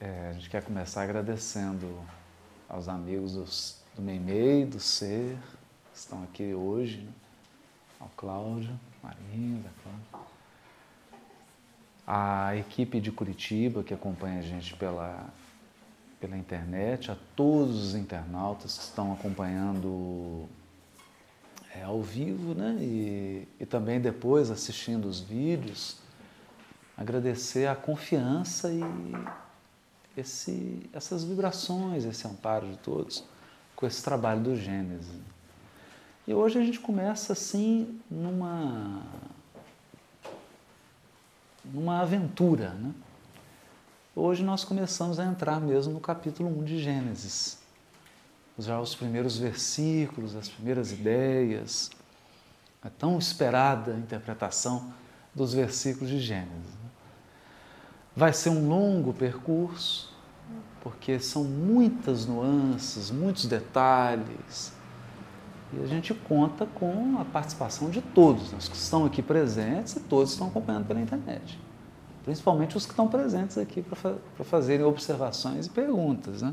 É, a gente quer começar agradecendo aos amigos dos, do Meimei, do Ser, que estão aqui hoje, né? ao Cláudio, Marinho, da Cláudia. a equipe de Curitiba que acompanha a gente pela, pela internet, a todos os internautas que estão acompanhando é, ao vivo né? e, e também depois assistindo os vídeos, agradecer a confiança e esse, essas vibrações, esse amparo de todos com esse trabalho do Gênesis. E hoje a gente começa assim numa numa aventura, né? Hoje nós começamos a entrar mesmo no capítulo 1 de Gênesis. Já os primeiros versículos, as primeiras ideias, a tão esperada interpretação dos versículos de Gênesis. Vai ser um longo percurso, porque são muitas nuances, muitos detalhes. E a gente conta com a participação de todos, os que estão aqui presentes e todos estão acompanhando pela internet. Principalmente os que estão presentes aqui para fazerem observações e perguntas. Né?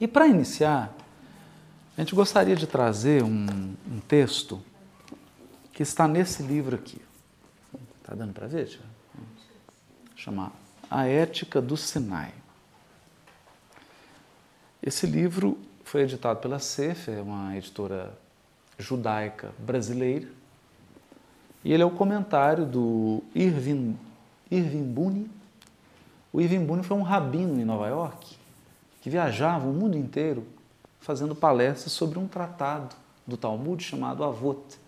E para iniciar, a gente gostaria de trazer um, um texto que está nesse livro aqui. Está dando para ver? Chamar A Ética do Sinai. Esse livro foi editado pela Sefer, uma editora judaica brasileira, e ele é o comentário do Irving, Irving Buni. O Irving Buni foi um rabino em Nova York que viajava o mundo inteiro fazendo palestras sobre um tratado do Talmud chamado Avot.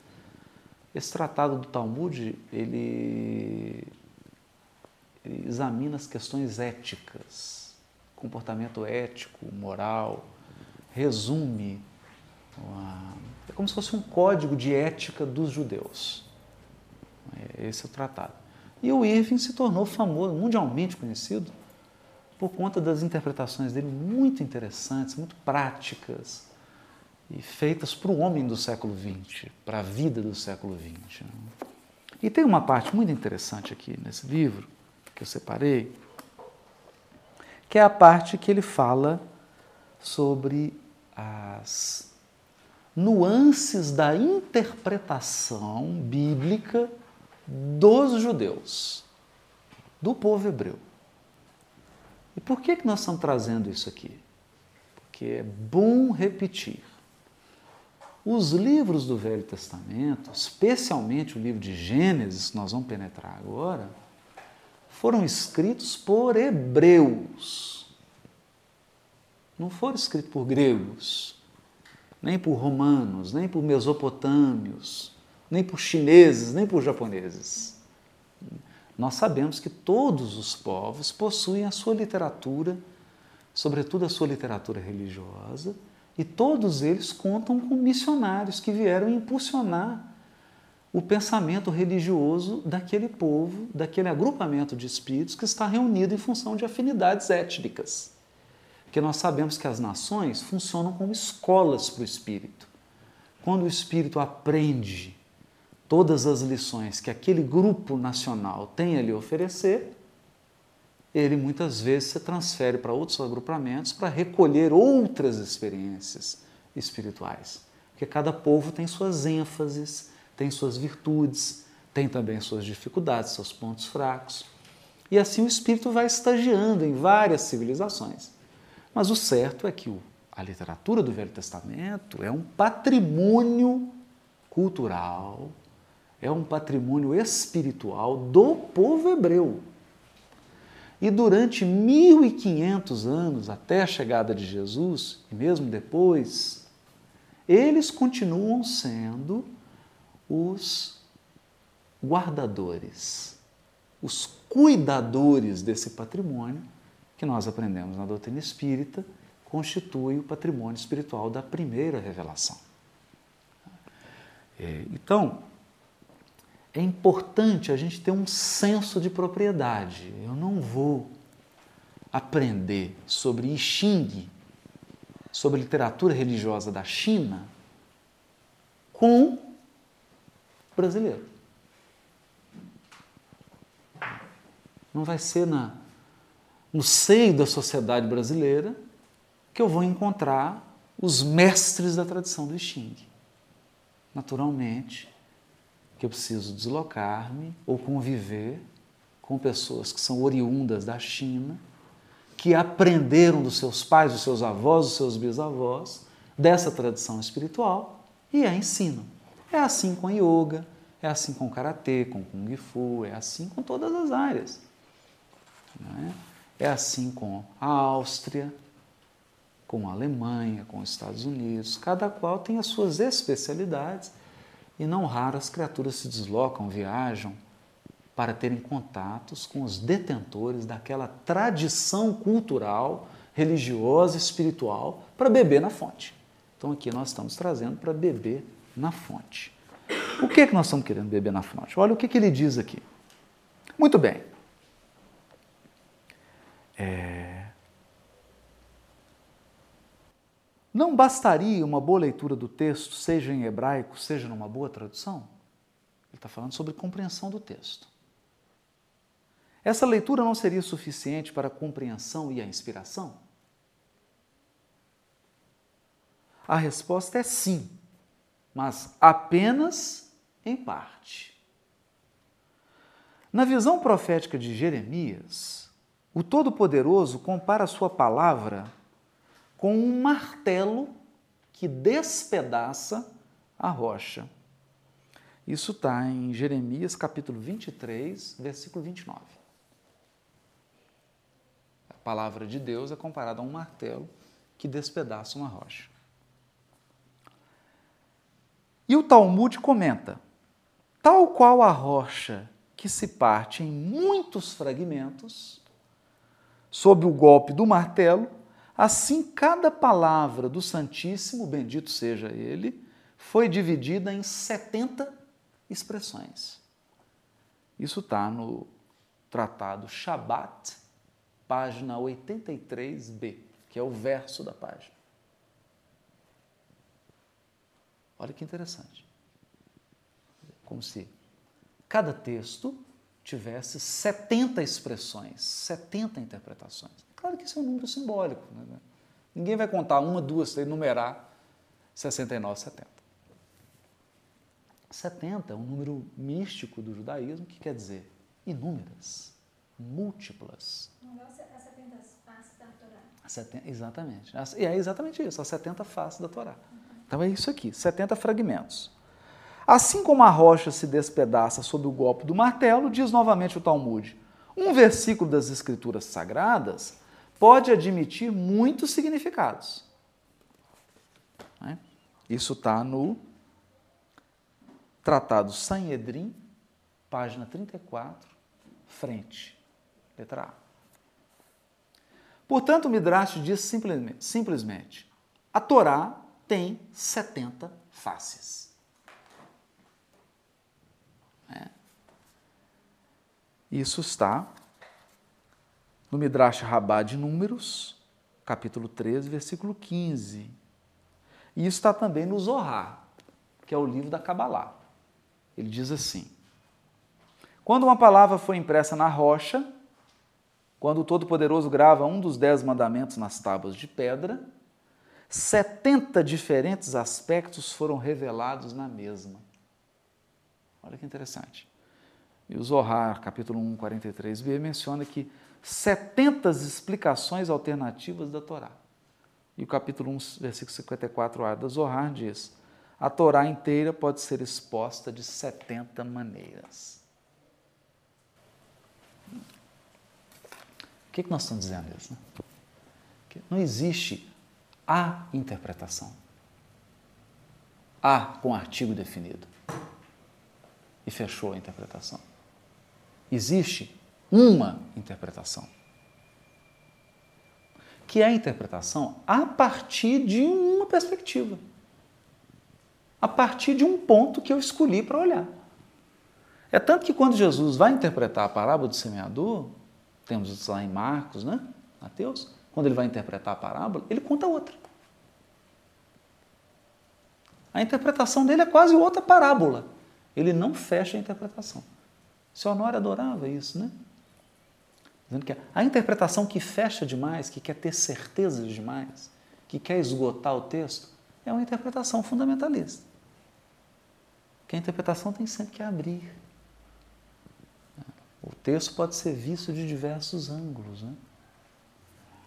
Esse tratado do Talmud, ele examina as questões éticas, comportamento ético, moral, resume. Uma, é como se fosse um código de ética dos judeus. É, esse é o tratado. E o Irving se tornou famoso, mundialmente conhecido, por conta das interpretações dele muito interessantes, muito práticas e feitas para o homem do século XX, para a vida do século XX. E tem uma parte muito interessante aqui nesse livro que eu separei, que é a parte que ele fala sobre as nuances da interpretação bíblica dos judeus, do povo hebreu. E por que, que nós estamos trazendo isso aqui? Porque é bom repetir. Os livros do Velho Testamento, especialmente o livro de Gênesis, que nós vamos penetrar agora, foram escritos por hebreus. Não foram escritos por gregos, nem por romanos, nem por mesopotâmios, nem por chineses, nem por japoneses. Nós sabemos que todos os povos possuem a sua literatura, sobretudo a sua literatura religiosa, e todos eles contam com missionários que vieram impulsionar o pensamento religioso daquele povo, daquele agrupamento de espíritos que está reunido em função de afinidades étnicas. Porque nós sabemos que as nações funcionam como escolas para o espírito. Quando o espírito aprende todas as lições que aquele grupo nacional tem a lhe oferecer, ele muitas vezes se transfere para outros agrupamentos para recolher outras experiências espirituais. Porque cada povo tem suas ênfases, tem suas virtudes, tem também suas dificuldades, seus pontos fracos. E assim o espírito vai estagiando em várias civilizações. Mas o certo é que a literatura do Velho Testamento é um patrimônio cultural, é um patrimônio espiritual do povo hebreu. E durante 1500 anos, até a chegada de Jesus, e mesmo depois, eles continuam sendo os guardadores, os cuidadores desse patrimônio que nós aprendemos na doutrina espírita, constitui o patrimônio espiritual da primeira revelação. É, então, é importante a gente ter um senso de propriedade. Eu não vou aprender sobre I Ching, sobre literatura religiosa da China, com brasileiro. Não vai ser na, no seio da sociedade brasileira, que eu vou encontrar os mestres da tradição do Xing. Naturalmente, que eu preciso deslocar-me ou conviver com pessoas que são oriundas da China, que aprenderam dos seus pais, dos seus avós, dos seus bisavós, dessa tradição espiritual e a ensinam. É assim com yoga, é assim com karatê, com kung fu, é assim com todas as áreas. É? é assim com a Áustria, com a Alemanha, com os Estados Unidos. Cada qual tem as suas especialidades e não raro as criaturas se deslocam, viajam para terem contatos com os detentores daquela tradição cultural, religiosa, espiritual, para beber na fonte. Então aqui nós estamos trazendo para beber na fonte. O que, é que nós estamos querendo beber na fonte? Olha o que, que ele diz aqui. Muito bem. É... Não bastaria uma boa leitura do texto, seja em hebraico, seja numa boa tradução? Ele está falando sobre compreensão do texto. Essa leitura não seria suficiente para a compreensão e a inspiração? A resposta é sim, mas apenas em parte. Na visão profética de Jeremias, o Todo-Poderoso compara a sua palavra com um martelo que despedaça a rocha. Isso está em Jeremias capítulo 23, versículo 29. A palavra de Deus é comparada a um martelo que despedaça uma rocha. E o Talmud comenta: tal qual a rocha que se parte em muitos fragmentos, sob o golpe do martelo, Assim, cada palavra do Santíssimo, bendito seja Ele, foi dividida em 70 expressões. Isso está no Tratado Shabat, página 83b, que é o verso da página. Olha que interessante. Como se cada texto tivesse 70 expressões, 70 interpretações. Claro que isso é um número simbólico. Né? Ninguém vai contar uma, duas, três, numerar 69, 70. 70 é um número místico do judaísmo que quer dizer inúmeras, múltiplas. Não é as 70 faces da Torá. 70, exatamente. E é exatamente isso, as 70 faces da Torá. Então é isso aqui, 70 fragmentos. Assim como a rocha se despedaça sob o golpe do martelo, diz novamente o Talmud, um versículo das Escrituras Sagradas pode admitir muitos significados. Né? Isso está no Tratado Sanhedrin, página 34, frente, letra A. Portanto, o Midrash diz simplesmente, simplesmente a Torá tem 70 faces. É. Isso está no Midrash Rabá de Números, capítulo 13, versículo 15. E isso está também no Zohar, que é o livro da Kabbalah. Ele diz assim: Quando uma palavra foi impressa na rocha, quando o Todo-Poderoso grava um dos dez mandamentos nas tábuas de pedra, 70 diferentes aspectos foram revelados na mesma. Olha que interessante. E o Zohar, capítulo 1, 43b, menciona que 70 explicações alternativas da Torá. E o capítulo 1, versículo 54a da Zohar diz: a Torá inteira pode ser exposta de 70 maneiras. O que, que nós estamos dizendo isso? Né? Não existe a interpretação. A com artigo definido. E fechou a interpretação. Existe uma interpretação. Que é a interpretação a partir de uma perspectiva. A partir de um ponto que eu escolhi para olhar. É tanto que quando Jesus vai interpretar a parábola do semeador, temos lá em Marcos, né? Mateus, quando ele vai interpretar a parábola, ele conta outra. A interpretação dele é quase outra parábola. Ele não fecha a interpretação. Seu Honório adorava isso, né? Dizendo que a interpretação que fecha demais, que quer ter certezas demais, que quer esgotar o texto, é uma interpretação fundamentalista. Que a interpretação tem sempre que abrir. O texto pode ser visto de diversos ângulos. Né?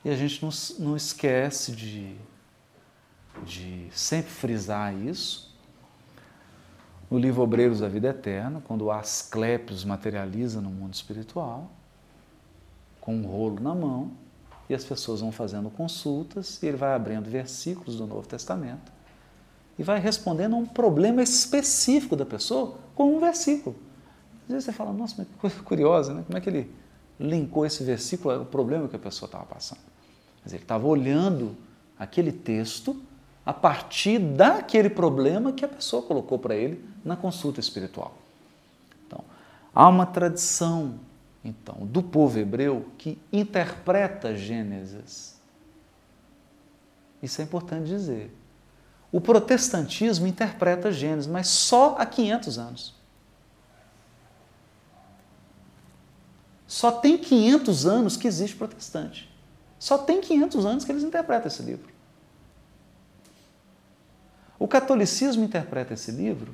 E a gente não, não esquece de, de sempre frisar isso. No livro Obreiros da Vida Eterna, quando o Asclepios materializa no mundo espiritual, com um rolo na mão, e as pessoas vão fazendo consultas, e ele vai abrindo versículos do Novo Testamento e vai respondendo a um problema específico da pessoa com um versículo. Às vezes você fala, nossa, mas que coisa curiosa, né? Como é que ele linkou esse versículo ao problema que a pessoa estava passando? Mas ele estava olhando aquele texto a partir daquele problema que a pessoa colocou para ele na consulta espiritual. Então, há uma tradição então, do povo hebreu que interpreta Gênesis. Isso é importante dizer. O protestantismo interpreta Gênesis, mas só há 500 anos. Só tem 500 anos que existe protestante. Só tem 500 anos que eles interpretam esse livro. O catolicismo interpreta esse livro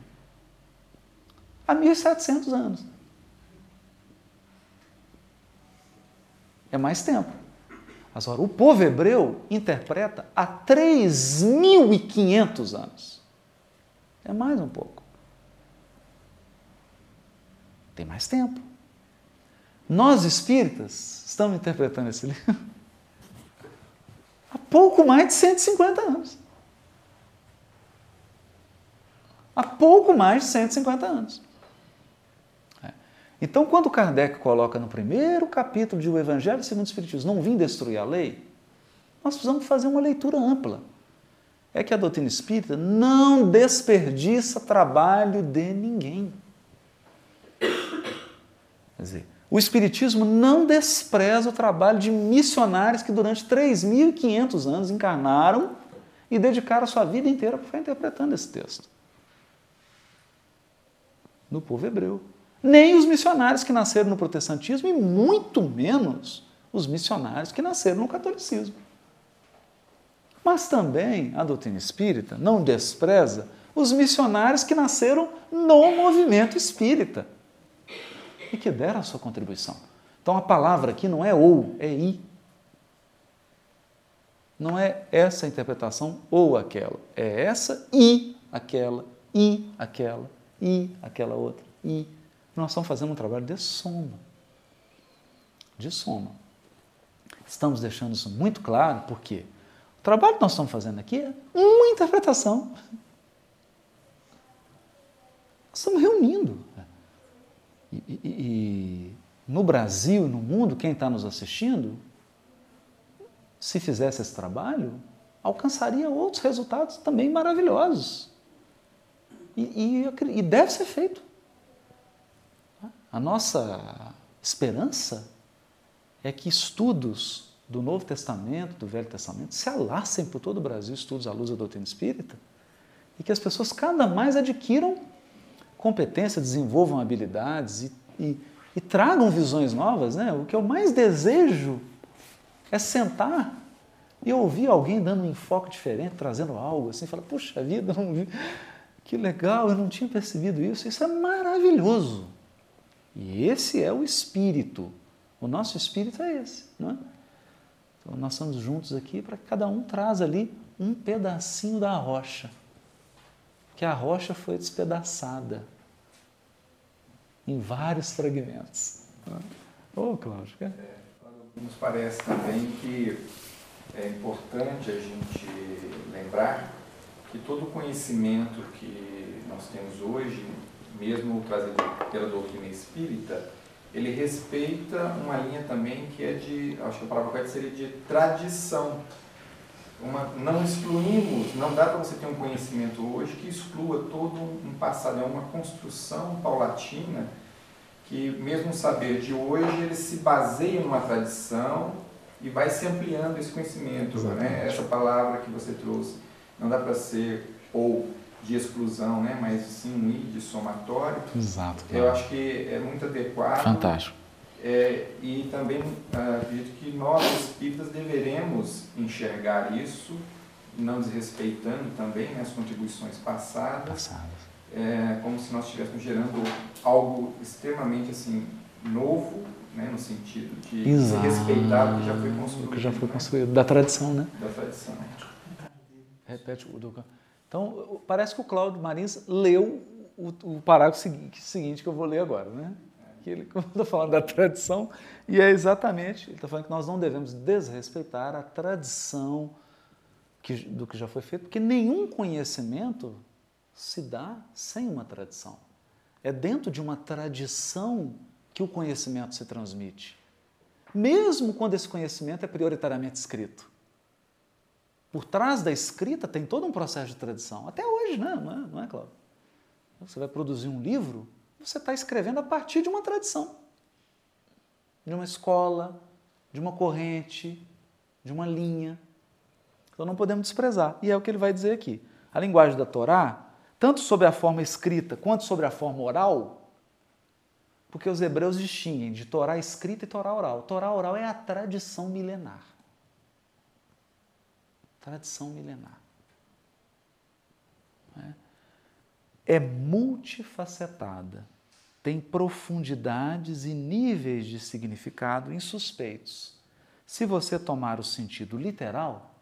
há 1700 anos. É mais tempo. Agora, o povo hebreu interpreta há 3.500 anos. É mais um pouco. Tem mais tempo. Nós espíritas estamos interpretando esse livro há pouco mais de 150 anos. Há pouco mais de 150 anos. Então, quando Kardec coloca no primeiro capítulo de O Evangelho segundo o Espiritismo, não vim destruir a lei, nós precisamos fazer uma leitura ampla. É que a doutrina espírita não desperdiça trabalho de ninguém. Quer dizer, o Espiritismo não despreza o trabalho de missionários que durante 3.500 anos encarnaram e dedicaram a sua vida inteira para ficar interpretando esse texto. No povo hebreu nem os missionários que nasceram no protestantismo e muito menos os missionários que nasceram no catolicismo. Mas também a doutrina espírita não despreza os missionários que nasceram no movimento espírita e que deram a sua contribuição. Então a palavra aqui não é ou, é i. Não é essa interpretação ou aquela, é essa e aquela, e aquela, e aquela outra, e nós estamos fazendo um trabalho de soma. De soma. Estamos deixando isso muito claro, porque o trabalho que nós estamos fazendo aqui é uma interpretação. Nós estamos reunindo. E, e, e no Brasil, no mundo, quem está nos assistindo, se fizesse esse trabalho, alcançaria outros resultados também maravilhosos. E, e, e deve ser feito. A nossa esperança é que estudos do Novo Testamento, do Velho Testamento, se alacem por todo o Brasil, estudos à luz da doutrina espírita, e que as pessoas cada mais adquiram competência, desenvolvam habilidades e, e, e tragam visões novas. Né? O que eu mais desejo é sentar e ouvir alguém dando um enfoque diferente, trazendo algo assim, falar, puxa vida, que legal, eu não tinha percebido isso. Isso é maravilhoso. E esse é o espírito. O nosso espírito é esse, não é? Então nós estamos juntos aqui para que cada um traz ali um pedacinho da rocha. Que a rocha foi despedaçada em vários fragmentos. Ô, oh, Cláudio. É, nos parece também que é importante a gente lembrar que todo o conhecimento que nós temos hoje mesmo trazido pela doutrina espírita, ele respeita uma linha também que é de, acho que a palavra correta seria de tradição. Uma, não excluímos, não dá para você ter um conhecimento hoje que exclua todo um passado, é uma construção paulatina que mesmo o saber de hoje ele se baseia numa tradição e vai se ampliando esse conhecimento. Né? Essa palavra que você trouxe não dá para ser ou de exclusão, né? mas sim um I de somatório. Exato. Eu acho que é muito adequado. Fantástico. É, e também ah, acredito que nós espíritas deveremos enxergar isso, não desrespeitando também né, as contribuições passadas, Passadas. é, como se nós estivéssemos gerando algo extremamente assim novo, né, no sentido de Exato. respeitar o que já foi construído, Que já foi né, construído. Da tradição, né? da tradição. Repete o do... Então, parece que o Cláudio Marins leu o, o parágrafo segui- seguinte que eu vou ler agora, né? Que ele está falando da tradição e é exatamente, ele está falando que nós não devemos desrespeitar a tradição que, do que já foi feito, porque nenhum conhecimento se dá sem uma tradição. É dentro de uma tradição que o conhecimento se transmite. Mesmo quando esse conhecimento é prioritariamente escrito. Por trás da escrita tem todo um processo de tradição. Até hoje, né? não é, não é Cláudio? Você vai produzir um livro, você está escrevendo a partir de uma tradição. De uma escola, de uma corrente, de uma linha. Então não podemos desprezar. E é o que ele vai dizer aqui. A linguagem da Torá, tanto sobre a forma escrita quanto sobre a forma oral, porque os hebreus distinguem de Torá escrita e Torá oral. Torá oral é a tradição milenar. Tradição milenar. É multifacetada, tem profundidades e níveis de significado insuspeitos. Se você tomar o sentido literal,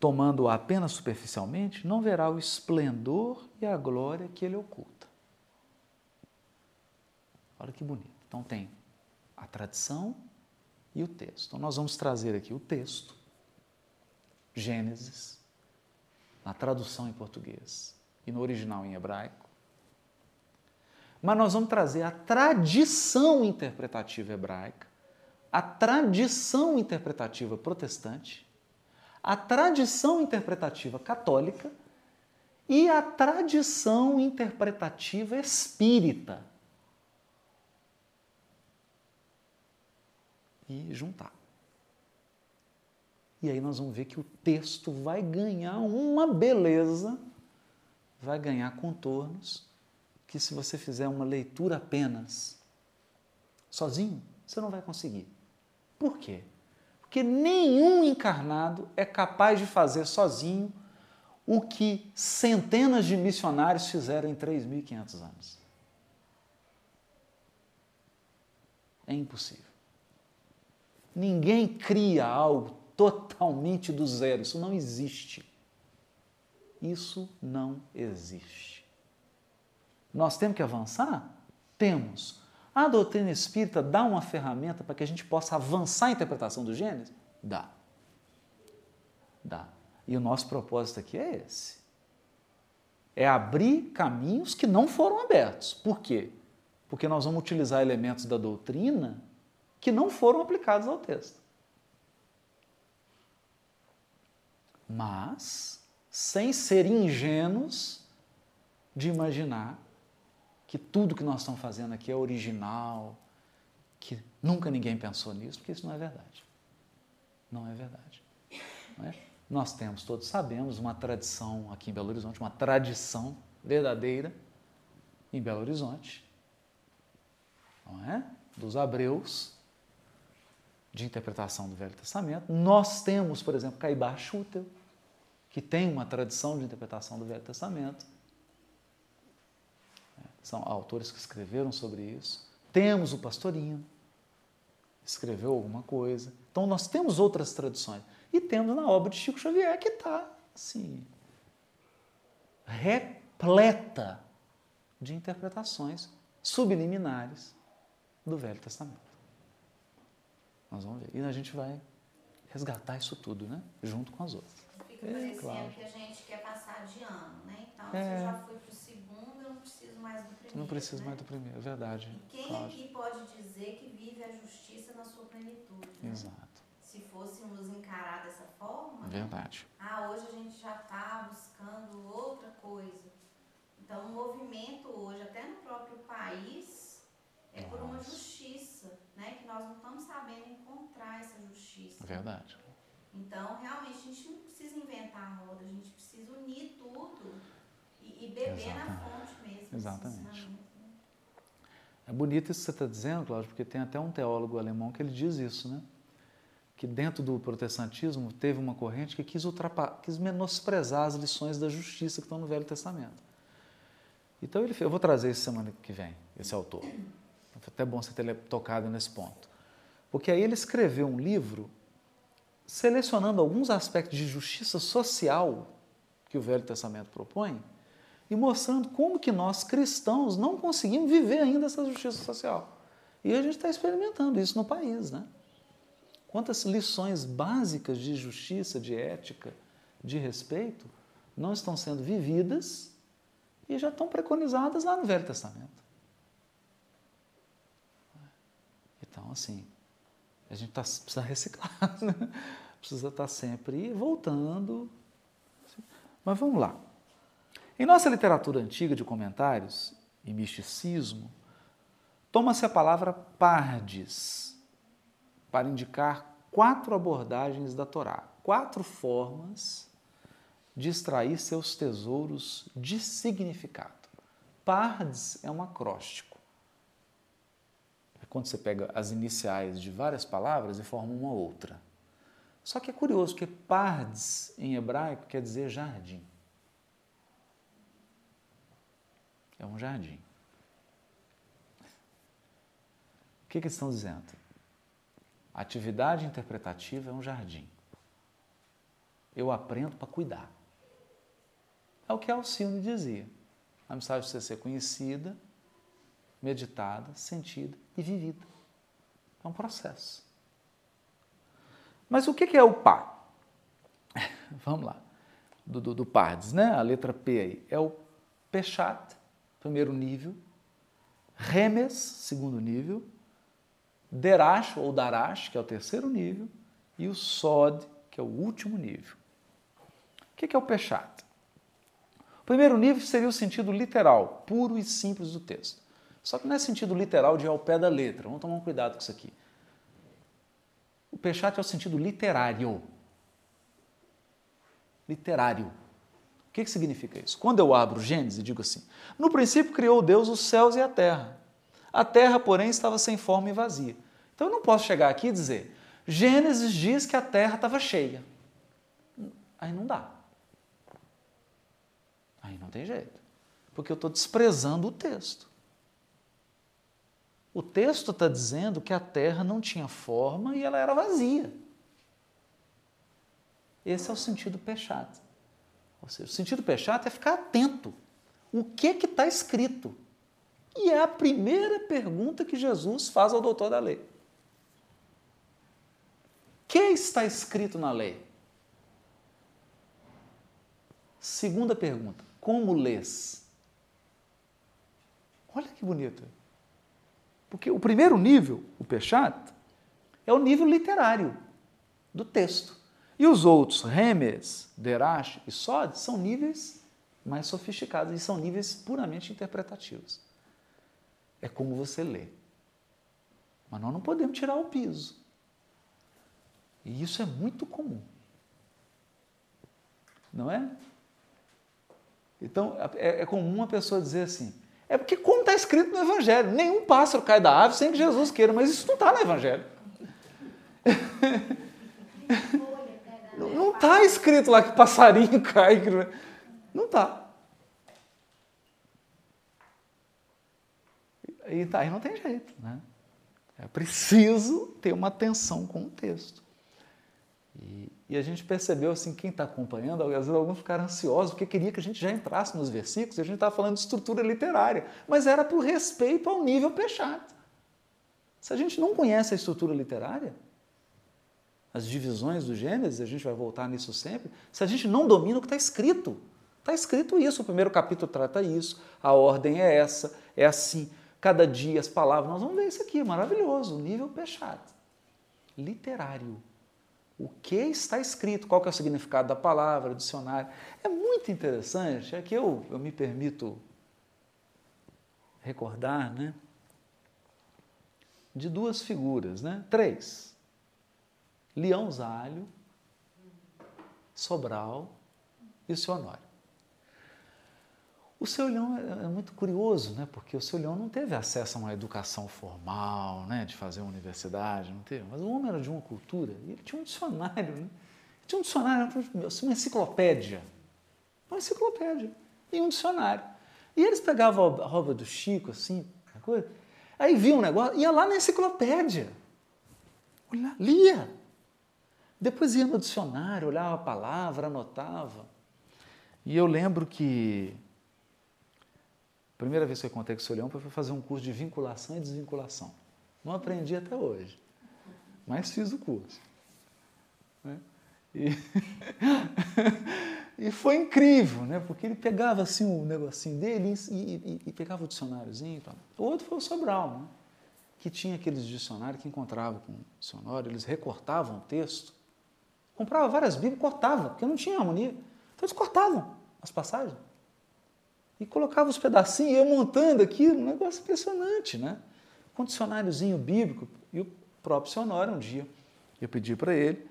tomando-o apenas superficialmente, não verá o esplendor e a glória que ele oculta. Olha que bonito. Então tem a tradição e o texto. Então nós vamos trazer aqui o texto, Gênesis, na tradução em português e no original em hebraico. Mas nós vamos trazer a tradição interpretativa hebraica, a tradição interpretativa protestante, a tradição interpretativa católica e a tradição interpretativa espírita. E juntar. E aí nós vamos ver que o texto vai ganhar uma beleza, vai ganhar contornos, que se você fizer uma leitura apenas sozinho, você não vai conseguir. Por quê? Porque nenhum encarnado é capaz de fazer sozinho o que centenas de missionários fizeram em 3.500 anos. É impossível. Ninguém cria algo totalmente do zero. Isso não existe. Isso não existe. Nós temos que avançar? Temos. A doutrina espírita dá uma ferramenta para que a gente possa avançar a interpretação do Gênesis? Dá. Dá. E o nosso propósito aqui é esse. É abrir caminhos que não foram abertos. Por quê? Porque nós vamos utilizar elementos da doutrina que não foram aplicados ao texto. Mas sem ser ingênuos de imaginar que tudo que nós estamos fazendo aqui é original, que nunca ninguém pensou nisso, porque isso não é verdade. Não é verdade. Não é? Nós temos, todos sabemos, uma tradição aqui em Belo Horizonte, uma tradição verdadeira em Belo Horizonte, não é? Dos Abreus, de interpretação do Velho Testamento. Nós temos, por exemplo, Caibar Schutel, que tem uma tradição de interpretação do Velho Testamento. São autores que escreveram sobre isso. Temos o Pastorino, escreveu alguma coisa. Então, nós temos outras tradições. E temos na obra de Chico Xavier, que está, assim, repleta de interpretações subliminares do Velho Testamento. Nós vamos ver. E a gente vai resgatar isso tudo, né? Junto com as outras. Fica É, claro. que a gente quer passar de ano, né? Então, É. se eu já fui pro segundo, eu não preciso mais do primeiro. Não preciso né? mais do primeiro, é verdade. E quem Cláudio. aqui pode dizer que vive a justiça na sua plenitude? né? Exato. Se fôssemos encarar dessa forma? Verdade. ah, hoje a gente já está buscando outra coisa. Então, o movimento hoje, até no próprio país, é por uma Nossa. justiça, né? Que nós não estamos sabendo encontrar essa justiça. Verdade. Então, realmente, a gente não precisa inventar a roda, a gente precisa unir tudo e, e beber na Exatamente. fonte mesmo. esse Exatamente. É bonito isso que você está dizendo, Cláudio, porque tem até um teólogo alemão que ele diz isso, né? Que dentro do protestantismo teve uma corrente que quis, quis menosprezar as lições da justiça que estão no Velho Testamento. Então ele, eu vou trazer isso semana que vem, esse autor. Foi até bom você ter tocado nesse ponto. Porque aí ele escreveu um livro selecionando alguns aspectos de justiça social que o Velho Testamento propõe e mostrando como que nós cristãos não conseguimos viver ainda essa justiça social. E a gente está experimentando isso no país, né? Quantas lições básicas de justiça, de ética, de respeito não estão sendo vividas e já estão preconizadas lá no Velho Testamento. Então, assim, a gente tá, precisa reciclar, né? precisa estar tá sempre voltando. Mas vamos lá. Em nossa literatura antiga de comentários e misticismo, toma-se a palavra pardes para indicar quatro abordagens da Torá, quatro formas de extrair seus tesouros de significado. Pardes é um acróstico. Quando você pega as iniciais de várias palavras e forma uma outra. Só que é curioso, porque pardes em hebraico quer dizer jardim. É um jardim. O que, que estão dizendo? Atividade interpretativa é um jardim. Eu aprendo para cuidar. É o que Alcione dizia. A mensagem precisa ser conhecida, meditada, sentida e vivida. É um processo. Mas o que é o pá? Vamos lá. Do, do, do Pardes, né? A letra P aí. É o Pechat, primeiro nível, Remes, segundo nível, Derash ou Darash, que é o terceiro nível, e o Sod, que é o último nível. O que é o Pechat? O primeiro nível seria o sentido literal, puro e simples do texto. Só que não é sentido literal de ao pé da letra. Vamos tomar um cuidado com isso aqui. O Pechat é o sentido literário. Literário que, que significa isso? Quando eu abro Gênesis e digo assim: No princípio criou Deus os céus e a terra. A terra, porém, estava sem forma e vazia. Então eu não posso chegar aqui e dizer: Gênesis diz que a terra estava cheia. Aí não dá. Aí não tem jeito. Porque eu estou desprezando o texto. O texto está dizendo que a terra não tinha forma e ela era vazia. Esse é o sentido pechado. Ou seja, o sentido pechado é ficar atento. O que que está escrito? E é a primeira pergunta que Jesus faz ao doutor da lei. O que está escrito na lei? Segunda pergunta: como lês? Olha que bonito. Porque o primeiro nível, o Pechat, é o nível literário do texto. E os outros, Remes, Derash e Sod, são níveis mais sofisticados e são níveis puramente interpretativos. É como você lê. Mas nós não podemos tirar o piso. E isso é muito comum. Não é? Então, é, é comum uma pessoa dizer assim: é porque, como está escrito no Evangelho, nenhum pássaro cai da ave sem que Jesus queira, mas isso não está no Evangelho. Não está escrito lá que passarinho cai. Não está. E tá, aí não tem jeito. Né? É preciso ter uma atenção com o texto. E, e a gente percebeu, assim, quem está acompanhando, às vezes alguns ficaram ansiosos, porque queria que a gente já entrasse nos versículos, e a gente estava falando de estrutura literária, mas era por respeito ao nível pechado. Se a gente não conhece a estrutura literária, as divisões do Gênesis, a gente vai voltar nisso sempre, se a gente não domina o que está escrito. Está escrito isso, o primeiro capítulo trata isso, a ordem é essa, é assim, cada dia as palavras, nós vamos ver isso aqui, maravilhoso, nível pechado, literário. O que está escrito, qual que é o significado da palavra, dicionário. É muito interessante, é que eu, eu me permito recordar, né? De duas figuras, né? Três Leão Zalho, Sobral e o seu Honório. O seu Leão é, é muito curioso, né? porque o seu Leão não teve acesso a uma educação formal, né? de fazer uma universidade, não teve. Mas o homem era de uma cultura e ele tinha um dicionário. Né? Tinha um dicionário, uma enciclopédia. Uma enciclopédia e um dicionário. E eles pegavam a roupa do Chico, assim, coisa, aí via um negócio, ia lá na enciclopédia. Olha, lia. Depois ia no dicionário, olhava a palavra, anotava. E eu lembro que a primeira vez que eu contei com o seu Leão foi fazer um curso de vinculação e desvinculação. Não aprendi até hoje, mas fiz o curso. Né? E, e, foi incrível, né? porque ele pegava assim o negocinho dele e, e, e pegava o dicionáriozinho. O outro foi o Sobral, né? que tinha aqueles dicionários que encontrava com o dicionário, eles recortavam o texto. Comprava várias bíblias, cortava, porque não tinha harmonia. Então eles cortavam as passagens e colocava os pedacinhos, eu montando aqui, um negócio impressionante, né? Um dicionáriozinho bíblico, e o próprio Senhor, um dia, eu pedi para ele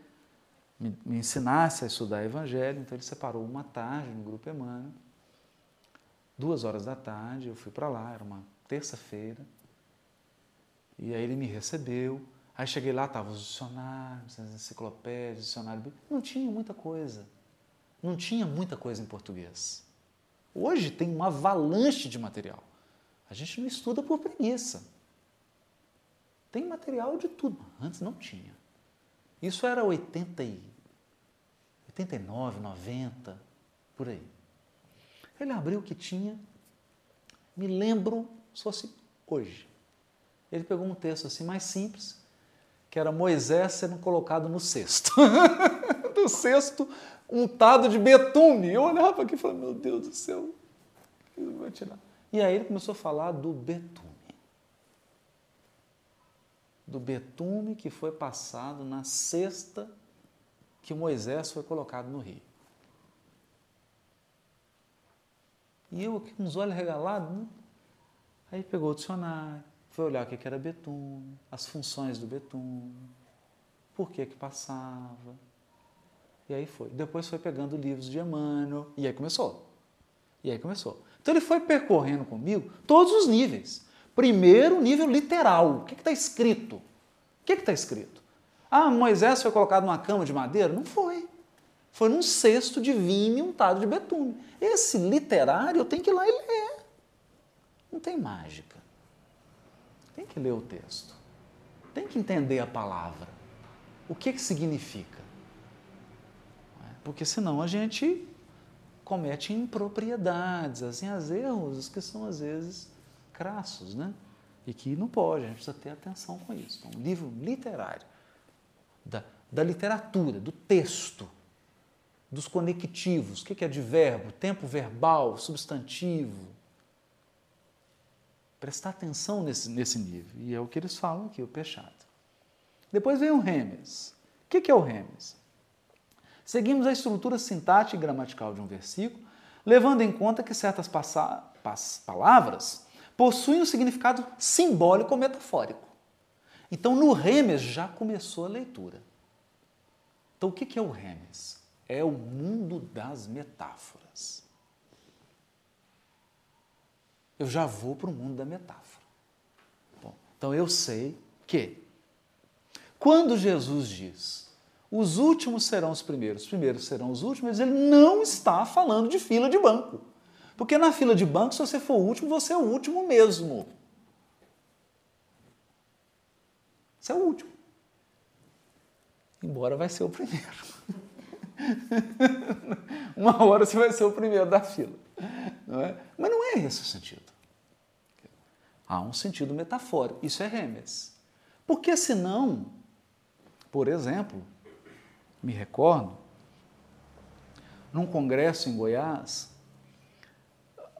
me, me, ensinasse a estudar Evangelho, então ele separou uma tarde no Grupo Emmanuel, duas horas da tarde, eu fui para lá, era uma terça-feira, e aí ele me recebeu, aí cheguei lá, estavam os dicionários, as enciclopédias, dicionário não tinha muita coisa, não tinha muita coisa em português. Hoje tem uma avalanche de material. A gente não estuda por preguiça. Tem material de tudo. Antes não tinha. Isso era 80 e 89, 90, por aí. Ele abriu o que tinha. Me lembro, se fosse hoje. Ele pegou um texto assim mais simples, que era Moisés sendo colocado no cesto. do cesto untado de betume. Eu olhava aqui e falava, meu Deus do céu, eu vou tirar. E aí ele começou a falar do betume. Do betume que foi passado na cesta que Moisés foi colocado no rio. E eu aqui com os olhos regalados, né? aí pegou o dicionário, foi olhar o que era betume, as funções do betume, por que que passava, e aí foi. Depois foi pegando livros de Emmanuel. E aí começou. E aí começou. Então ele foi percorrendo comigo todos os níveis. Primeiro, nível literal. O que está escrito? O que está escrito? Ah, Moisés foi colocado numa cama de madeira? Não foi. Foi num cesto de vinho untado de betume. Esse literário eu tenho que ir lá e ler. Não tem mágica. Tem que ler o texto. Tem que entender a palavra. O que, que significa? Porque senão a gente comete impropriedades, assim, as erros que são às vezes crassos, né? E que não pode, a gente precisa ter atenção com isso. Então, um livro literário, da, da literatura, do texto, dos conectivos, o que é advérbio, tempo verbal, substantivo. Prestar atenção nesse, nesse nível. E é o que eles falam aqui, o Peixado. Depois vem o Remes. O que é o Remes? Seguimos a estrutura sintática e gramatical de um versículo, levando em conta que certas palavras possuem um significado simbólico ou metafórico. Então, no Remes já começou a leitura. Então, o que é o Remes? É o mundo das metáforas. Eu já vou para o mundo da metáfora. Bom, então, eu sei que quando Jesus diz os últimos serão os primeiros, os primeiros serão os últimos, ele não está falando de fila de banco. Porque na fila de banco, se você for o último, você é o último mesmo. Você é o último. Embora vai ser o primeiro. Uma hora você vai ser o primeiro da fila. Não é? Mas não é esse o sentido. Há um sentido metafórico. Isso é remes. Porque senão, por exemplo, me recordo, num congresso em Goiás,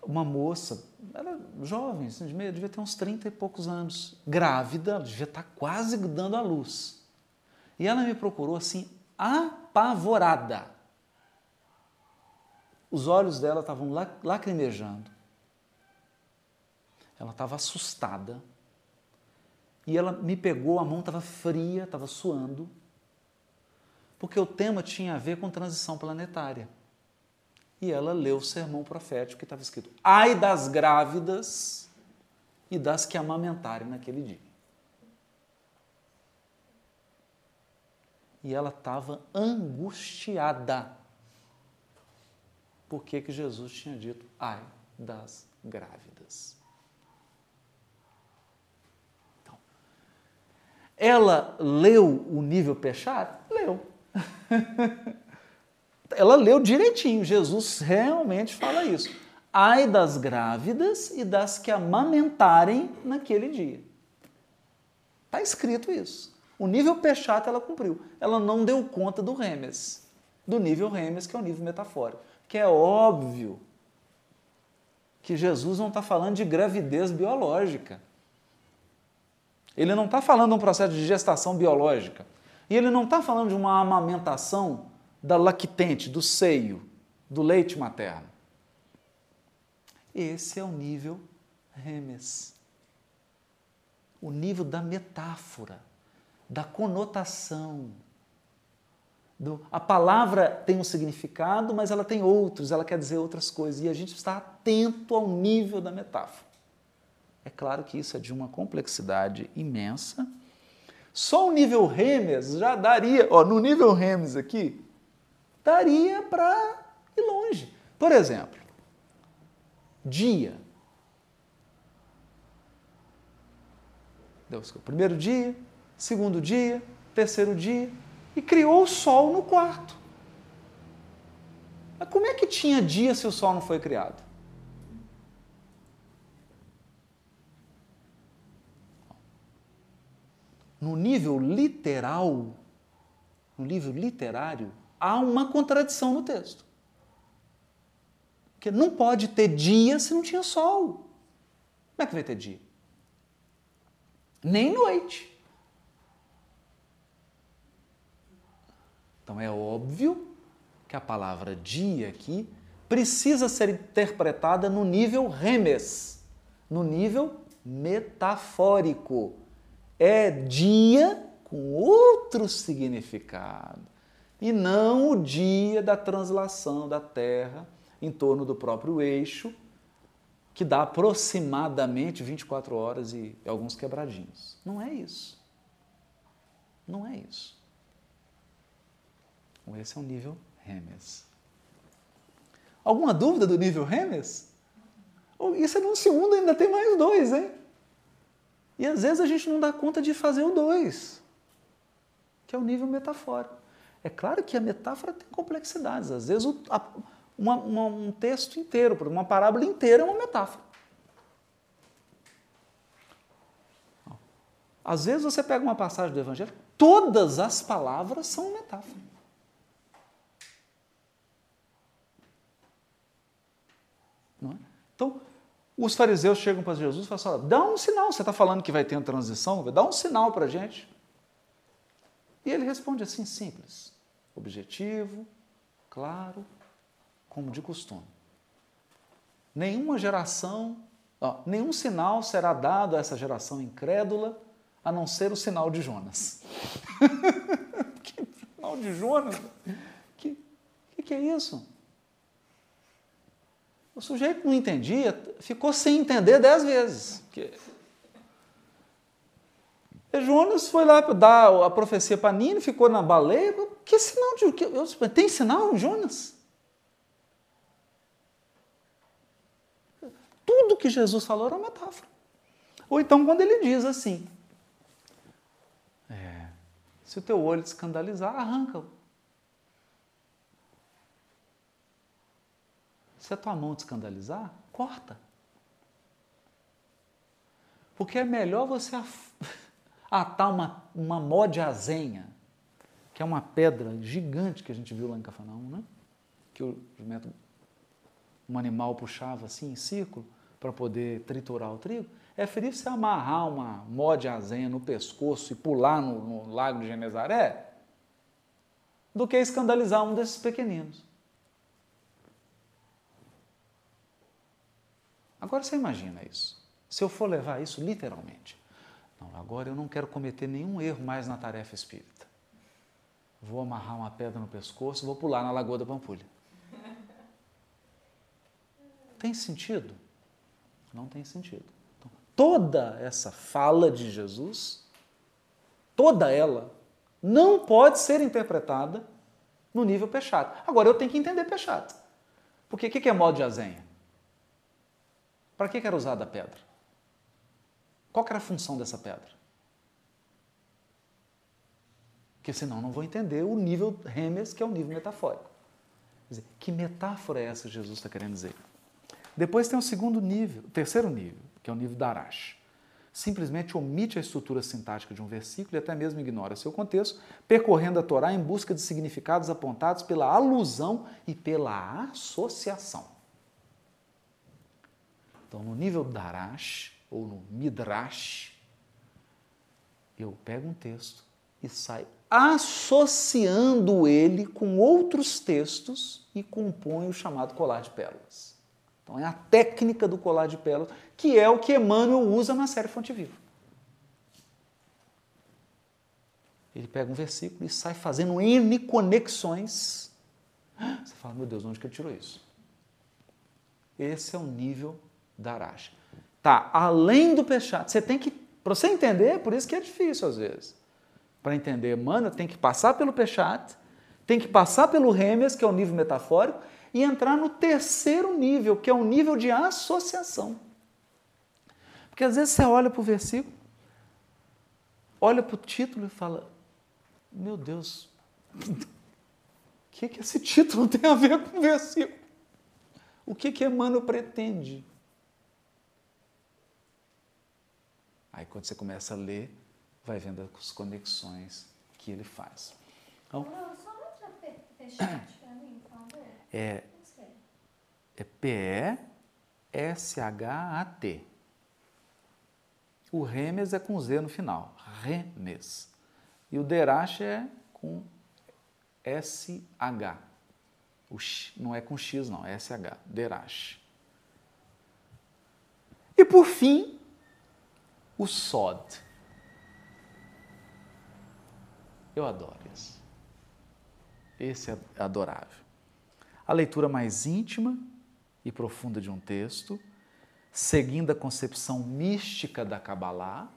uma moça, era jovem, assim, devia ter uns 30 e poucos anos, grávida, devia estar quase dando à luz. E ela me procurou assim, apavorada. Os olhos dela estavam lacrimejando. Ela estava assustada. E ela me pegou, a mão estava fria, estava suando porque o tema tinha a ver com transição planetária. e ela leu o sermão profético que estava escrito: Ai das grávidas e das que amamentarem naquele dia. E ela estava angustiada. Por que, Jesus tinha dito ai das grávidas? Então, ela leu o nível Pechat? Leu. ela leu direitinho. Jesus realmente fala isso. Ai das grávidas e das que amamentarem naquele dia. Está escrito isso. O nível Pechat ela cumpriu. Ela não deu conta do Remes, do nível Remes, que é o nível metafórico. Que é óbvio que Jesus não está falando de gravidez biológica. Ele não está falando de um processo de gestação biológica. E ele não está falando de uma amamentação da lactente, do seio, do leite materno. Esse é o nível remes. O nível da metáfora, da conotação. Do, a palavra tem um significado, mas ela tem outros, ela quer dizer outras coisas. E a gente está atento ao nível da metáfora. É claro que isso é de uma complexidade imensa. Só o nível Remes já daria, ó, no nível Remes aqui, daria para ir longe. Por exemplo, dia. Deus primeiro dia, segundo dia, terceiro dia e criou o sol no quarto. Mas como é que tinha dia se o sol não foi criado? No nível literal, no nível literário, há uma contradição no texto. Porque não pode ter dia se não tinha sol. Como é que vai ter dia? Nem noite. Então é óbvio que a palavra dia aqui precisa ser interpretada no nível remes, no nível metafórico. É dia com outro significado e não o dia da translação da Terra em torno do próprio eixo, que dá aproximadamente 24 horas e alguns quebradinhos. Não é isso. Não é isso. Então, esse é o nível Remes. Alguma dúvida do nível Remes? Isso é no segundo, ainda tem mais dois, hein? E às vezes a gente não dá conta de fazer o dois, que é o nível metafórico. É claro que a metáfora tem complexidades. Às vezes, uma, uma, um texto inteiro, uma parábola inteira é uma metáfora. Às vezes você pega uma passagem do Evangelho, todas as palavras são metáfora. Não é? Então, os fariseus chegam para Jesus e falam assim: dá um sinal, você está falando que vai ter uma transição, dá um sinal para a gente. E ele responde assim, simples, objetivo, claro, como de costume. Nenhuma geração, ó, nenhum sinal será dado a essa geração incrédula, a não ser o sinal de Jonas. que sinal de Jonas? Que, que, que é isso? O sujeito não entendia, ficou sem entender dez vezes. Porque e Jonas foi lá dar a profecia para Nino, ficou na baleia. Que sinal de. Eu, tem sinal Jonas? Tudo que Jesus falou era uma metáfora. Ou então, quando ele diz assim: é, se o teu olho te escandalizar, arranca-o. Se a tua mão te escandalizar, corta. Porque é melhor você atar uma, uma mó de azenha, que é uma pedra gigante que a gente viu lá em Cafarnaum, né? que o jumento, um animal puxava assim em círculo para poder triturar o trigo, é preferível você amarrar uma mó de azenha no pescoço e pular no, no lago de Genezaré do que escandalizar um desses pequeninos. Agora você imagina isso. Se eu for levar isso literalmente. Não, agora eu não quero cometer nenhum erro mais na tarefa espírita. Vou amarrar uma pedra no pescoço, vou pular na Lagoa da Pampulha. Tem sentido? Não tem sentido. Então, toda essa fala de Jesus, toda ela, não pode ser interpretada no nível Pechat. Agora, eu tenho que entender Pechat. Porque o que é modo de azenha? Para que era usada a pedra? Qual era a função dessa pedra? Porque senão não vou entender o nível remes, que é o nível metafórico. Dizer, que metáfora é essa que Jesus está querendo dizer? Depois tem o segundo nível, o terceiro nível, que é o nível da Arash. Simplesmente omite a estrutura sintática de um versículo e até mesmo ignora seu contexto, percorrendo a Torá em busca de significados apontados pela alusão e pela associação. Então, no nível Darash, ou no Midrash, eu pego um texto e saio associando ele com outros textos e compõe o chamado colar de pérolas. Então é a técnica do colar de pérolas, que é o que Emmanuel usa na série Fonte Viva. Ele pega um versículo e sai fazendo N conexões. Você fala, meu Deus, onde que ele tirou isso? Esse é o nível da Aracha. Tá, além do Pechat, você tem que, para você entender, por isso que é difícil às vezes. Para entender Emmanuel, tem que passar pelo Pechat, tem que passar pelo Remes, que é o nível metafórico, e entrar no terceiro nível, que é o nível de associação. Porque às vezes você olha para o versículo, olha para o título e fala: Meu Deus, o que, que esse título tem a ver com o versículo? O que, que Emmanuel pretende? Aí quando você começa a ler, vai vendo as conexões que ele faz. Então, só para mim, por favor. É, é P-E-S-H-A-T. O Remes é com Z no final, Remes. E o Derash é com S-H. O X, não é com X, não, é S-H, Derash. E por fim, o Sod. Eu adoro isso. Esse é adorável. A leitura mais íntima e profunda de um texto, seguindo a concepção mística da Kabbalah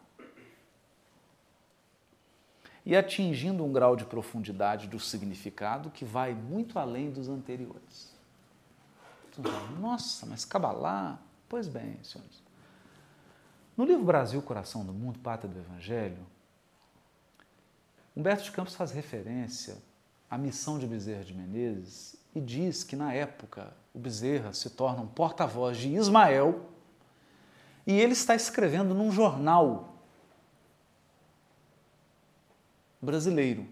e atingindo um grau de profundidade do significado que vai muito além dos anteriores. Nossa, mas Kabbalah? Pois bem, senhores. No livro Brasil, Coração do Mundo, Pátria do Evangelho, Humberto de Campos faz referência à missão de Bezerra de Menezes e diz que, na época, o Bezerra se torna um porta-voz de Ismael e ele está escrevendo num jornal brasileiro.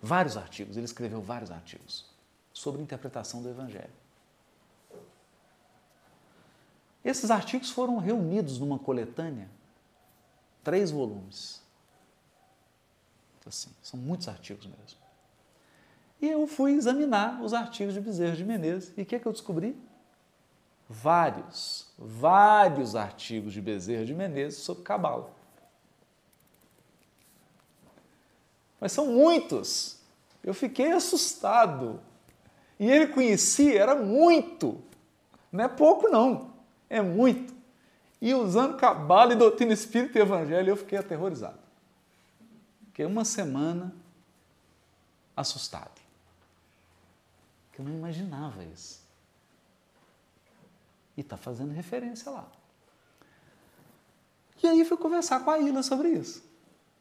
Vários artigos, ele escreveu vários artigos sobre interpretação do Evangelho. Esses artigos foram reunidos numa coletânea, três volumes. Assim, são muitos artigos mesmo. E eu fui examinar os artigos de Bezerra de Menezes. E o que, é que eu descobri? Vários, vários artigos de Bezerra de Menezes sobre Cabala. Mas são muitos. Eu fiquei assustado. E ele conhecia, era muito. Não é pouco, não. É muito. E usando cabala e doutrina espírita e evangelho, eu fiquei aterrorizado. Fiquei uma semana assustado. Que eu não imaginava isso. E está fazendo referência lá. E aí fui conversar com a Ilha sobre isso.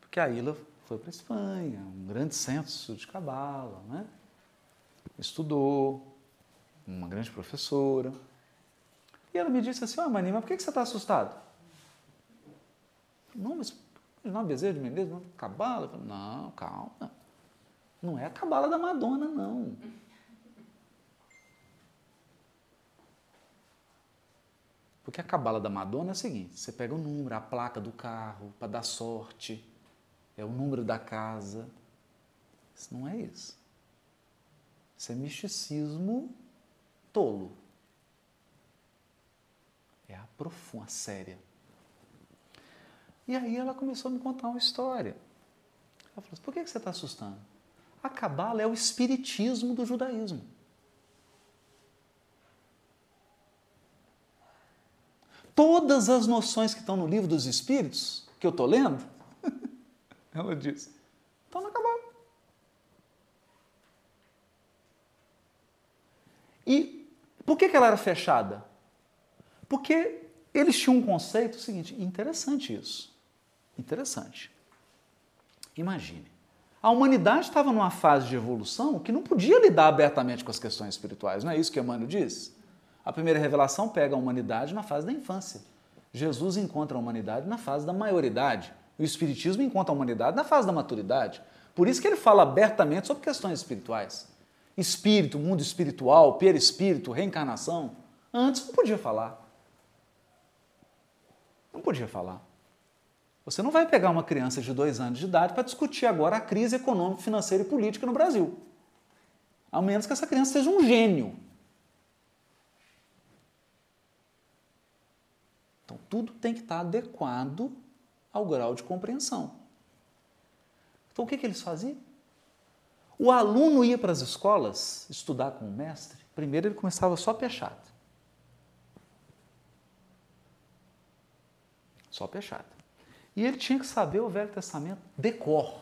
Porque a Ilha foi para a Espanha, um grande centro de cabala, né? estudou, uma grande professora. E ela me disse assim, ó, Maninha, mas por que você está assustado? Não, mas não é de Menezes, não, cabala? Falei, não, calma. Não é a cabala da Madonna, não. Porque a cabala da Madonna é o seguinte: você pega o número, a placa do carro para dar sorte, é o número da casa. Isso não é isso. Isso é misticismo tolo é a profunda, séria. E aí ela começou a me contar uma história. Ela falou: assim, por que você está assustando? A cabala é o espiritismo do judaísmo. Todas as noções que estão no livro dos espíritos, que eu estou lendo, ela diz, estão na cabala. E por que ela era fechada? Porque eles tinham um conceito seguinte, interessante isso, interessante. Imagine, a humanidade estava numa fase de evolução que não podia lidar abertamente com as questões espirituais, não é isso que Emmanuel diz? A primeira revelação pega a humanidade na fase da infância. Jesus encontra a humanidade na fase da maioridade. O Espiritismo encontra a humanidade na fase da maturidade. Por isso que ele fala abertamente sobre questões espirituais. Espírito, mundo espiritual, perispírito, reencarnação. Antes não podia falar. Não podia falar. Você não vai pegar uma criança de dois anos de idade para discutir agora a crise econômica, financeira e política no Brasil. A menos que essa criança seja um gênio. Então, tudo tem que estar adequado ao grau de compreensão. Então, o que, que eles faziam? O aluno ia para as escolas estudar com o mestre, primeiro ele começava só peixado. Só peixado. E ele tinha que saber o Velho Testamento de cor.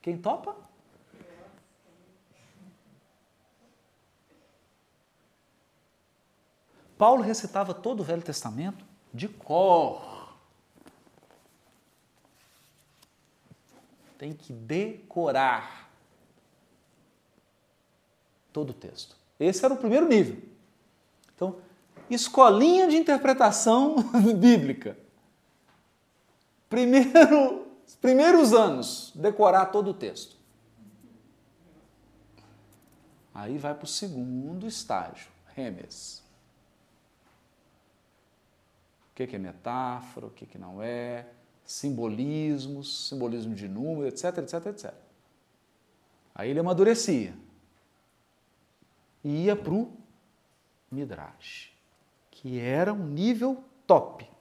Quem topa? Paulo recitava todo o Velho Testamento de cor. Tem que decorar todo o texto. Esse era o primeiro nível. Então, escolinha de interpretação bíblica. Primeiro, primeiros anos, decorar todo o texto. Aí vai para o segundo estágio, remes. O que é metáfora, o que não é, simbolismos, simbolismo de número, etc, etc, etc. Aí ele amadurecia e ia para o Midrash, que era um nível top.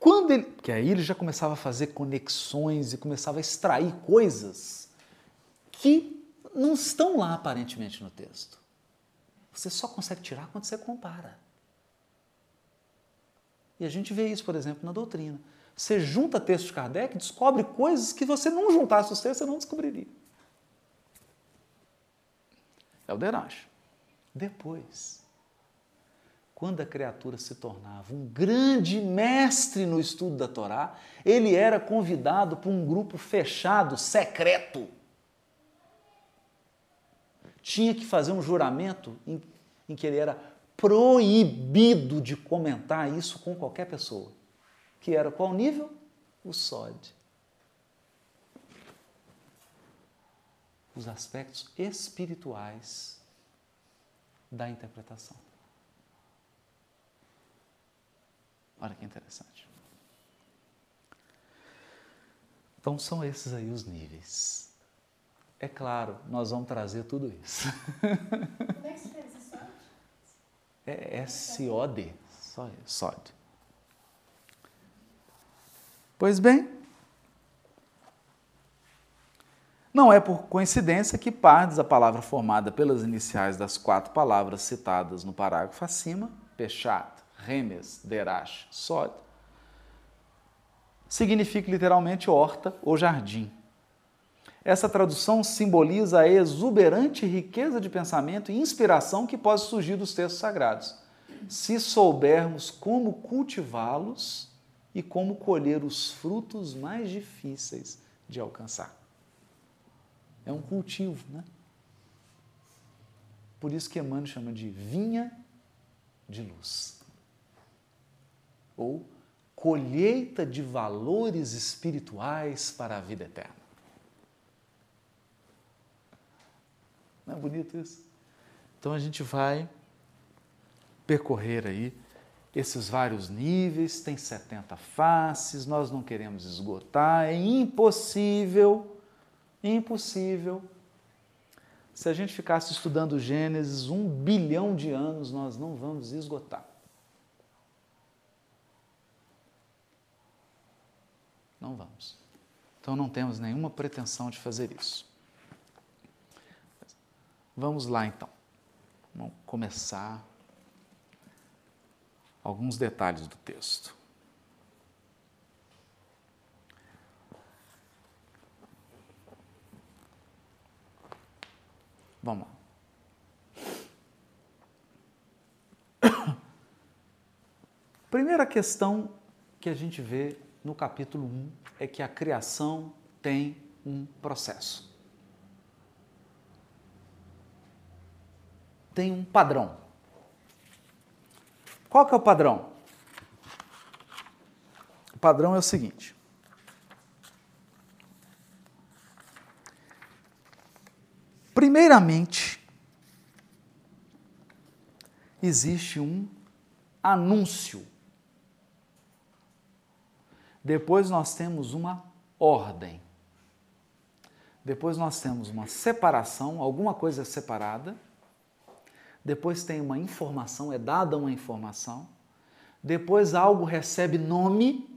Quando ele, que aí ele já começava a fazer conexões e começava a extrair coisas que não estão lá aparentemente no texto. Você só consegue tirar quando você compara. E a gente vê isso, por exemplo, na doutrina. Você junta textos de Kardec descobre coisas que você não juntasse os textos, você não descobriria. É o Derache. Depois, quando a criatura se tornava um grande mestre no estudo da Torá, ele era convidado por um grupo fechado, secreto. Tinha que fazer um juramento em, em que ele era proibido de comentar isso com qualquer pessoa. Que era qual nível? O SOD. Os aspectos espirituais da interpretação. Olha que interessante. Então são esses aí os níveis. É claro, nós vamos trazer tudo isso. Como é que se fez isso? É S-O-D. SOD. Pois bem, não é por coincidência que Pardes, a palavra formada pelas iniciais das quatro palavras citadas no parágrafo acima, Pechat, Remes, Derash, Sod, significa literalmente horta ou jardim. Essa tradução simboliza a exuberante riqueza de pensamento e inspiração que pode surgir dos textos sagrados, se soubermos como cultivá-los e como colher os frutos mais difíceis de alcançar. É um cultivo, né? Por isso que Emmanuel chama de vinha de luz. Ou colheita de valores espirituais para a vida eterna. Não é bonito isso? Então a gente vai percorrer aí esses vários níveis, tem 70 faces, nós não queremos esgotar, é impossível, impossível. Se a gente ficasse estudando Gênesis um bilhão de anos, nós não vamos esgotar. Não vamos. Então não temos nenhuma pretensão de fazer isso. Vamos lá então. Vamos começar alguns detalhes do texto. Vamos lá. Primeira questão que a gente vê no capítulo 1 é que a criação tem um processo. Tem um padrão. Qual que é o padrão? O padrão é o seguinte: Primeiramente, existe um anúncio. Depois nós temos uma ordem. Depois nós temos uma separação, alguma coisa separada. Depois tem uma informação, é dada uma informação. Depois algo recebe nome.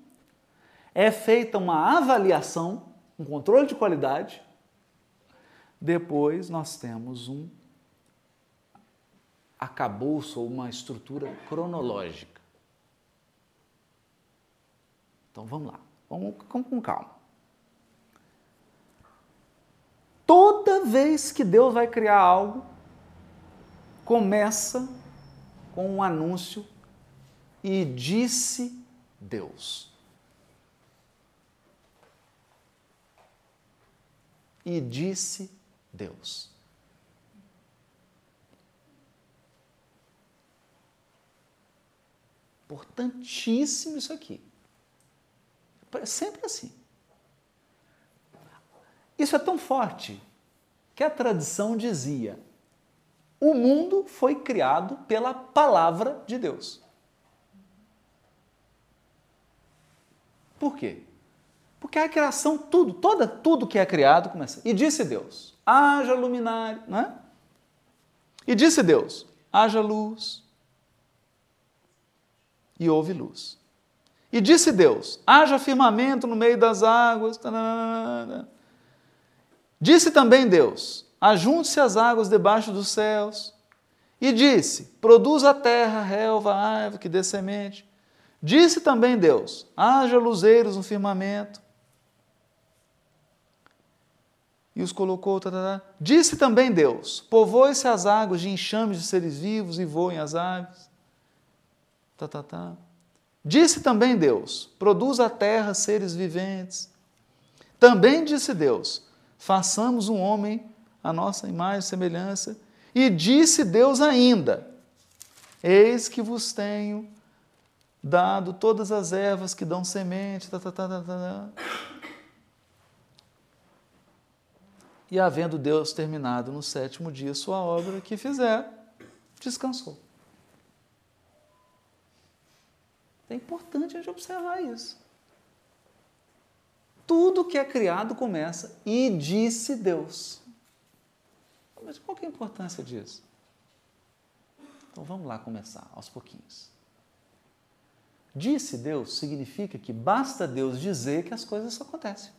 É feita uma avaliação, um controle de qualidade. Depois nós temos um acabouço ou uma estrutura cronológica. Então vamos lá, vamos, com calma. Toda vez que Deus vai criar algo, começa com um anúncio e disse Deus. E disse Deus. Importantíssimo isso aqui. É sempre assim. Isso é tão forte que a tradição dizia: o mundo foi criado pela palavra de Deus. Por quê? Porque a criação, tudo, toda, tudo que é criado começa. E disse Deus: haja luminário, não é? E disse Deus: haja luz. E houve luz. E disse Deus: haja firmamento no meio das águas. Disse também Deus: ajunte-se as águas debaixo dos céus. E disse: produza a terra, relva, árvore, que dê semente. Disse também Deus: haja luzeiros no firmamento e os colocou. Disse também Deus: Povoe-se as águas de enxames de seres vivos e voem as aves. Tá, tá, tá. Disse também Deus: Produza a terra seres viventes. Também disse Deus: Façamos um homem a nossa imagem e semelhança. E disse Deus ainda: Eis que vos tenho dado todas as ervas que dão semente. Tá, tá, tá, tá, tá. E havendo Deus terminado no sétimo dia sua obra que fizer, descansou. É importante a gente observar isso. Tudo que é criado começa e disse Deus. Mas qual que é a importância disso? Então vamos lá começar aos pouquinhos. Disse Deus significa que basta Deus dizer que as coisas acontecem.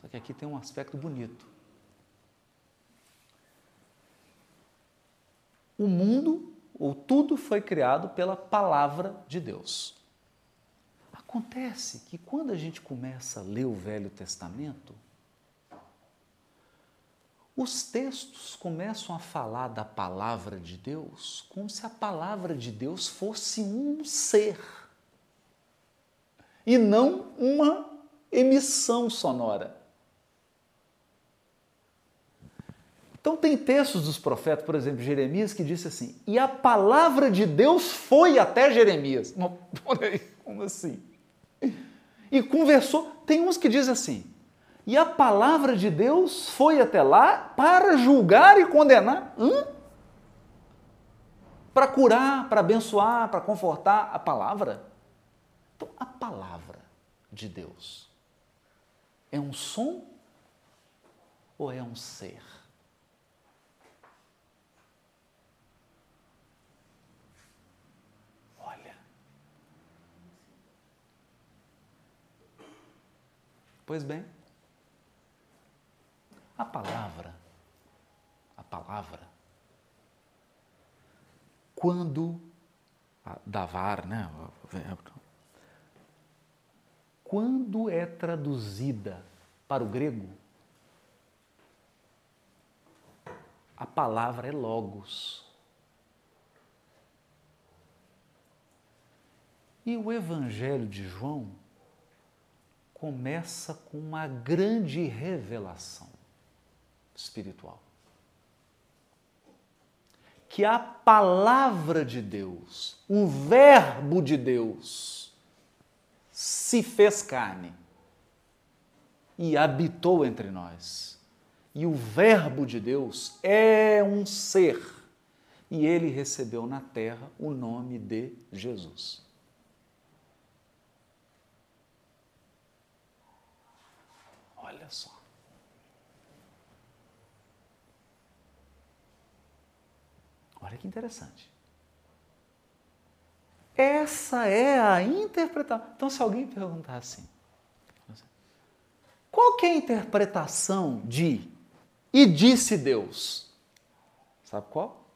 Só que aqui tem um aspecto bonito. O mundo, ou tudo, foi criado pela palavra de Deus. Acontece que quando a gente começa a ler o Velho Testamento, os textos começam a falar da palavra de Deus como se a palavra de Deus fosse um ser e não uma emissão sonora. Então, tem textos dos profetas, por exemplo, Jeremias, que disse assim: e a palavra de Deus foi até Jeremias. Como assim? E conversou. Tem uns que dizem assim: e a palavra de Deus foi até lá para julgar e condenar. Hã? Para curar, para abençoar, para confortar a palavra. Então, a palavra de Deus é um som ou é um ser? Pois bem, a palavra, a palavra, quando davar, né? Quando é traduzida para o grego, a palavra é logos. E o Evangelho de João começa com uma grande revelação espiritual. Que a palavra de Deus, o Verbo de Deus, se fez carne e habitou entre nós. E o Verbo de Deus é um ser e ele recebeu na terra o nome de Jesus. Olha só. Olha que interessante. Essa é a interpretação. Então, se alguém perguntar assim, qual que é a interpretação de e disse Deus? Sabe qual?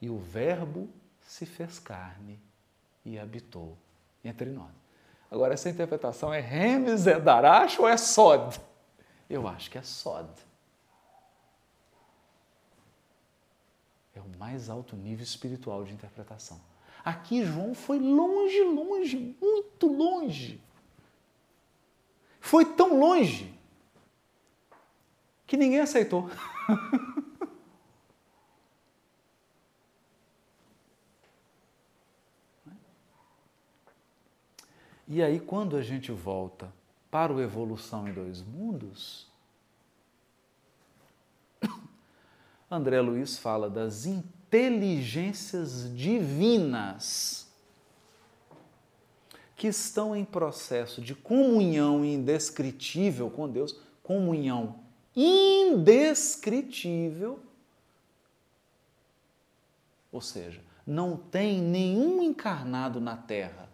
E o Verbo se fez carne e habitou entre nós. Agora, essa interpretação é Remes, Darash ou é Sod? Eu acho que é Sod. É o mais alto nível espiritual de interpretação. Aqui João foi longe, longe, muito longe. Foi tão longe que ninguém aceitou. E aí, quando a gente volta para o Evolução em Dois Mundos, André Luiz fala das inteligências divinas que estão em processo de comunhão indescritível com Deus, comunhão indescritível, ou seja, não tem nenhum encarnado na Terra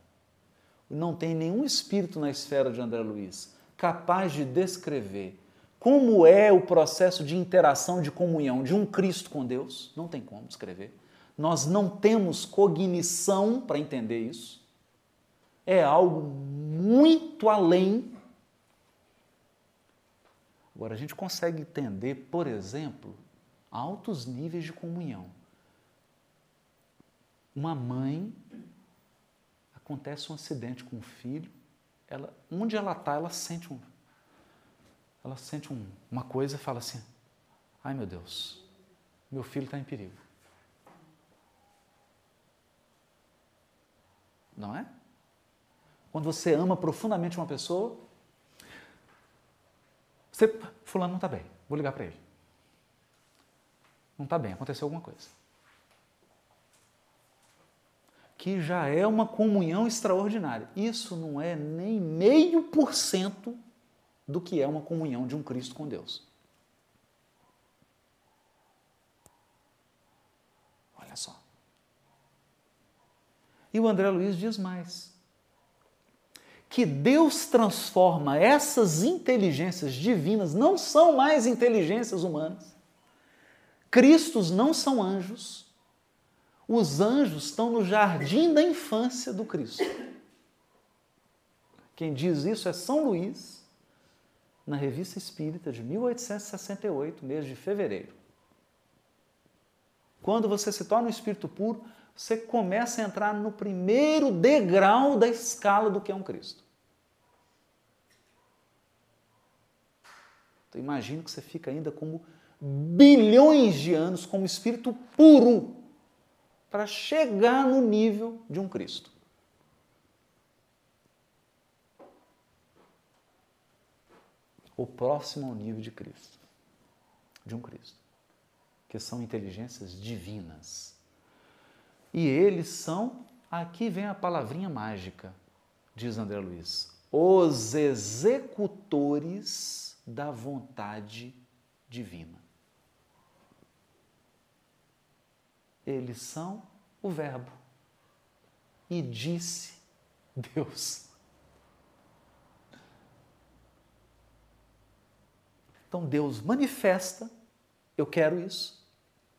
não tem nenhum espírito na esfera de André Luiz capaz de descrever como é o processo de interação, de comunhão de um Cristo com Deus. Não tem como descrever. Nós não temos cognição para entender isso. É algo muito além. Agora, a gente consegue entender, por exemplo, altos níveis de comunhão. Uma mãe acontece um acidente com o filho, ela, onde ela está, ela sente um, ela sente um, uma coisa e fala assim: ai meu Deus, meu filho está em perigo. Não é? Quando você ama profundamente uma pessoa, você, fulano não está bem, vou ligar para ele. Não está bem, aconteceu alguma coisa que já é uma comunhão extraordinária. Isso não é nem meio por cento do que é uma comunhão de um Cristo com Deus. Olha só. E o André Luiz diz mais: que Deus transforma essas inteligências divinas, não são mais inteligências humanas. Cristos não são anjos, os anjos estão no jardim da infância do Cristo. Quem diz isso é São Luís, na Revista Espírita de 1868, mês de fevereiro. Quando você se torna um espírito puro, você começa a entrar no primeiro degrau da escala do que é um Cristo. Então, imagino que você fica ainda como bilhões de anos como espírito puro para chegar no nível de um Cristo. O próximo ao nível de Cristo, de um Cristo, que são inteligências divinas. E eles são, aqui vem a palavrinha mágica, diz André Luiz, os executores da vontade divina. Eles são o Verbo. E disse Deus. Então Deus manifesta, eu quero isso,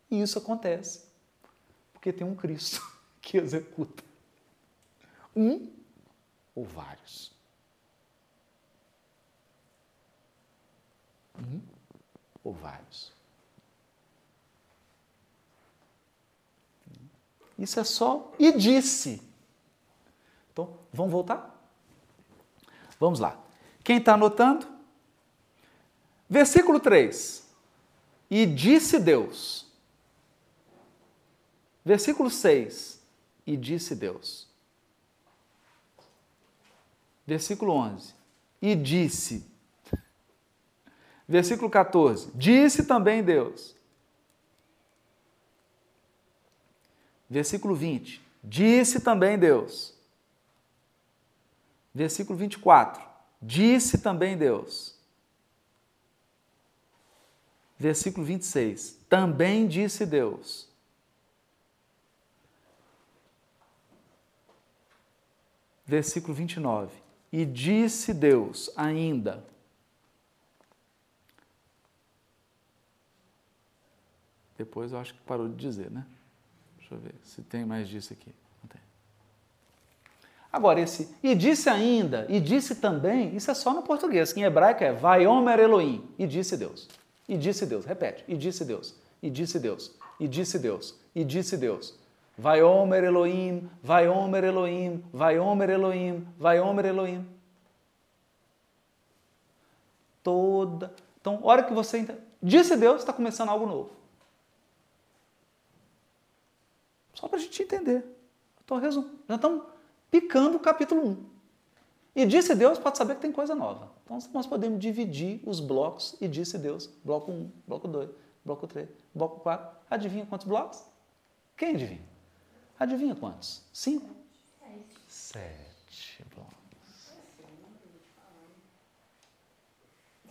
e isso acontece. Porque tem um Cristo que executa. Um ou vários. Um ou vários. Isso é só e disse. Então, vamos voltar? Vamos lá. Quem está anotando? Versículo 3. E disse Deus. Versículo 6. E disse Deus. Versículo 11. E disse. Versículo 14. Disse também Deus. Versículo 20. Disse também Deus. Versículo 24. Disse também Deus. Versículo 26. Também disse Deus. Versículo 29. E disse Deus ainda. Depois eu acho que parou de dizer, né? Deixa eu ver se tem mais disso aqui. Não tem. Agora, esse e disse ainda, e disse também, isso é só no português, que em hebraico é vai Omer Elohim, e disse Deus. E disse Deus, repete, e disse Deus, e disse Deus, e disse Deus, e disse Deus. Vai Omer Elohim, vai Omer Elohim, vai Omer Elohim, vai Omer Elohim. Toda. Então, hora que você. Disse Deus, está começando algo novo. Só para a gente entender. Então, resumo. Já estamos picando o capítulo 1. E disse Deus, pode saber que tem coisa nova. Então, nós podemos dividir os blocos e disse Deus. Bloco 1, bloco 2, bloco 3, bloco 4. Adivinha quantos blocos? Quem adivinha? Adivinha quantos? Cinco? Sete blocos.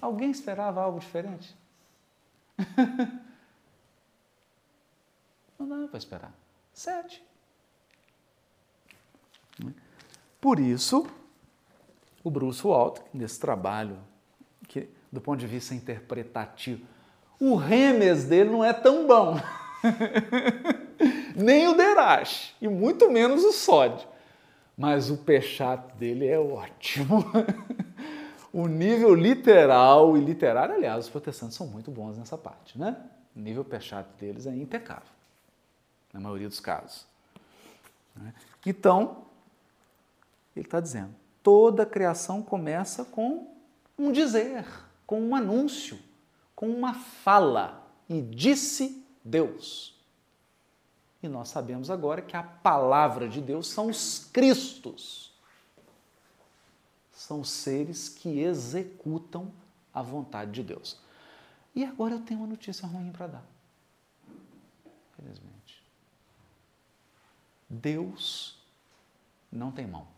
Alguém esperava algo diferente? Não dá para esperar. Sete. Por isso, o Bruce Walter, nesse trabalho, que do ponto de vista interpretativo, o remes dele não é tão bom. Nem o Derash, e muito menos o sódio. Mas o pechat dele é ótimo. o nível literal e literário, aliás, os protestantes são muito bons nessa parte, né? O nível pechat deles é impecável na maioria dos casos. Né? Então, ele está dizendo: toda criação começa com um dizer, com um anúncio, com uma fala. E disse Deus. E nós sabemos agora que a palavra de Deus são os Cristos. São seres que executam a vontade de Deus. E agora eu tenho uma notícia ruim para dar. Felizmente. Deus não tem mão.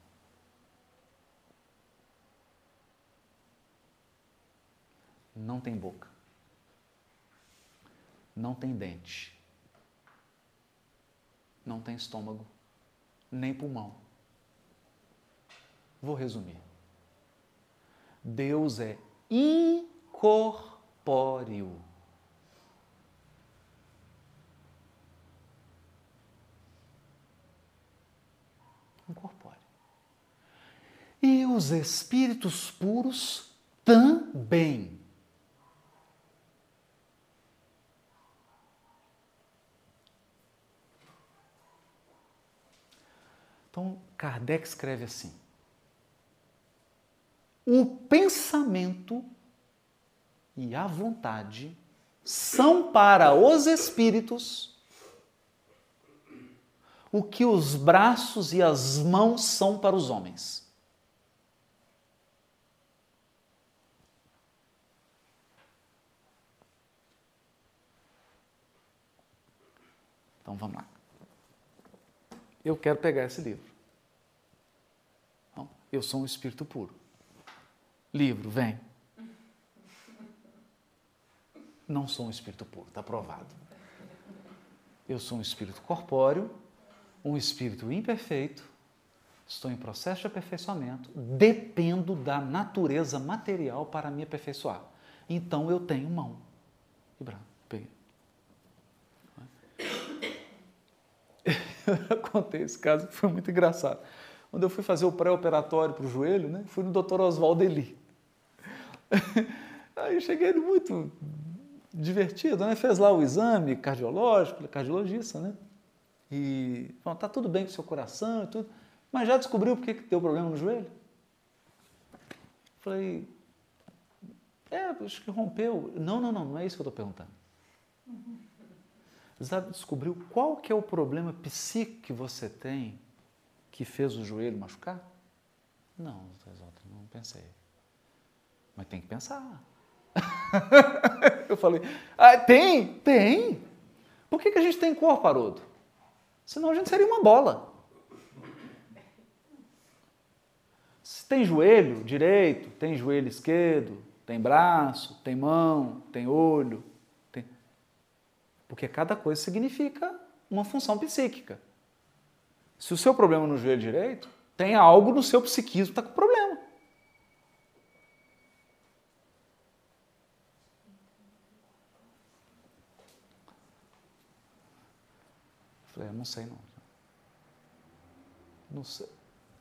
Não tem boca. Não tem dente. Não tem estômago, nem pulmão. Vou resumir. Deus é incorpóreo. E os espíritos puros também. Então, Kardec escreve assim: o pensamento e a vontade são para os espíritos o que os braços e as mãos são para os homens. Então vamos lá. Eu quero pegar esse livro. Então, eu sou um espírito puro. Livro, vem. Não sou um espírito puro, está provado. Eu sou um espírito corpóreo, um espírito imperfeito, estou em processo de aperfeiçoamento, dependo da natureza material para me aperfeiçoar. Então eu tenho mão e braço. Eu contei esse caso que foi muito engraçado. Quando eu fui fazer o pré-operatório para o joelho, né, fui no Dr. Oswaldo Eli. Aí cheguei muito divertido, né? Fez lá o exame cardiológico, cardiologista, né? E bom, tá tudo bem com o seu coração e tudo, mas já descobriu por que deu problema no joelho? Falei, é, acho que rompeu. Não, não, não, não é isso que eu estou perguntando. Você descobriu qual que é o problema psíquico que você tem que fez o joelho machucar? Não, não pensei. Mas tem que pensar. eu falei, ah, tem, tem. Por que, que a gente tem corpo, Haroldo? Senão a gente seria uma bola. Se tem joelho direito, tem joelho esquerdo, tem braço, tem mão, tem olho. Porque cada coisa significa uma função psíquica. Se o seu problema no joelho direito, tem algo no seu psiquismo que está com problema. Falei, eu não sei não. não sei.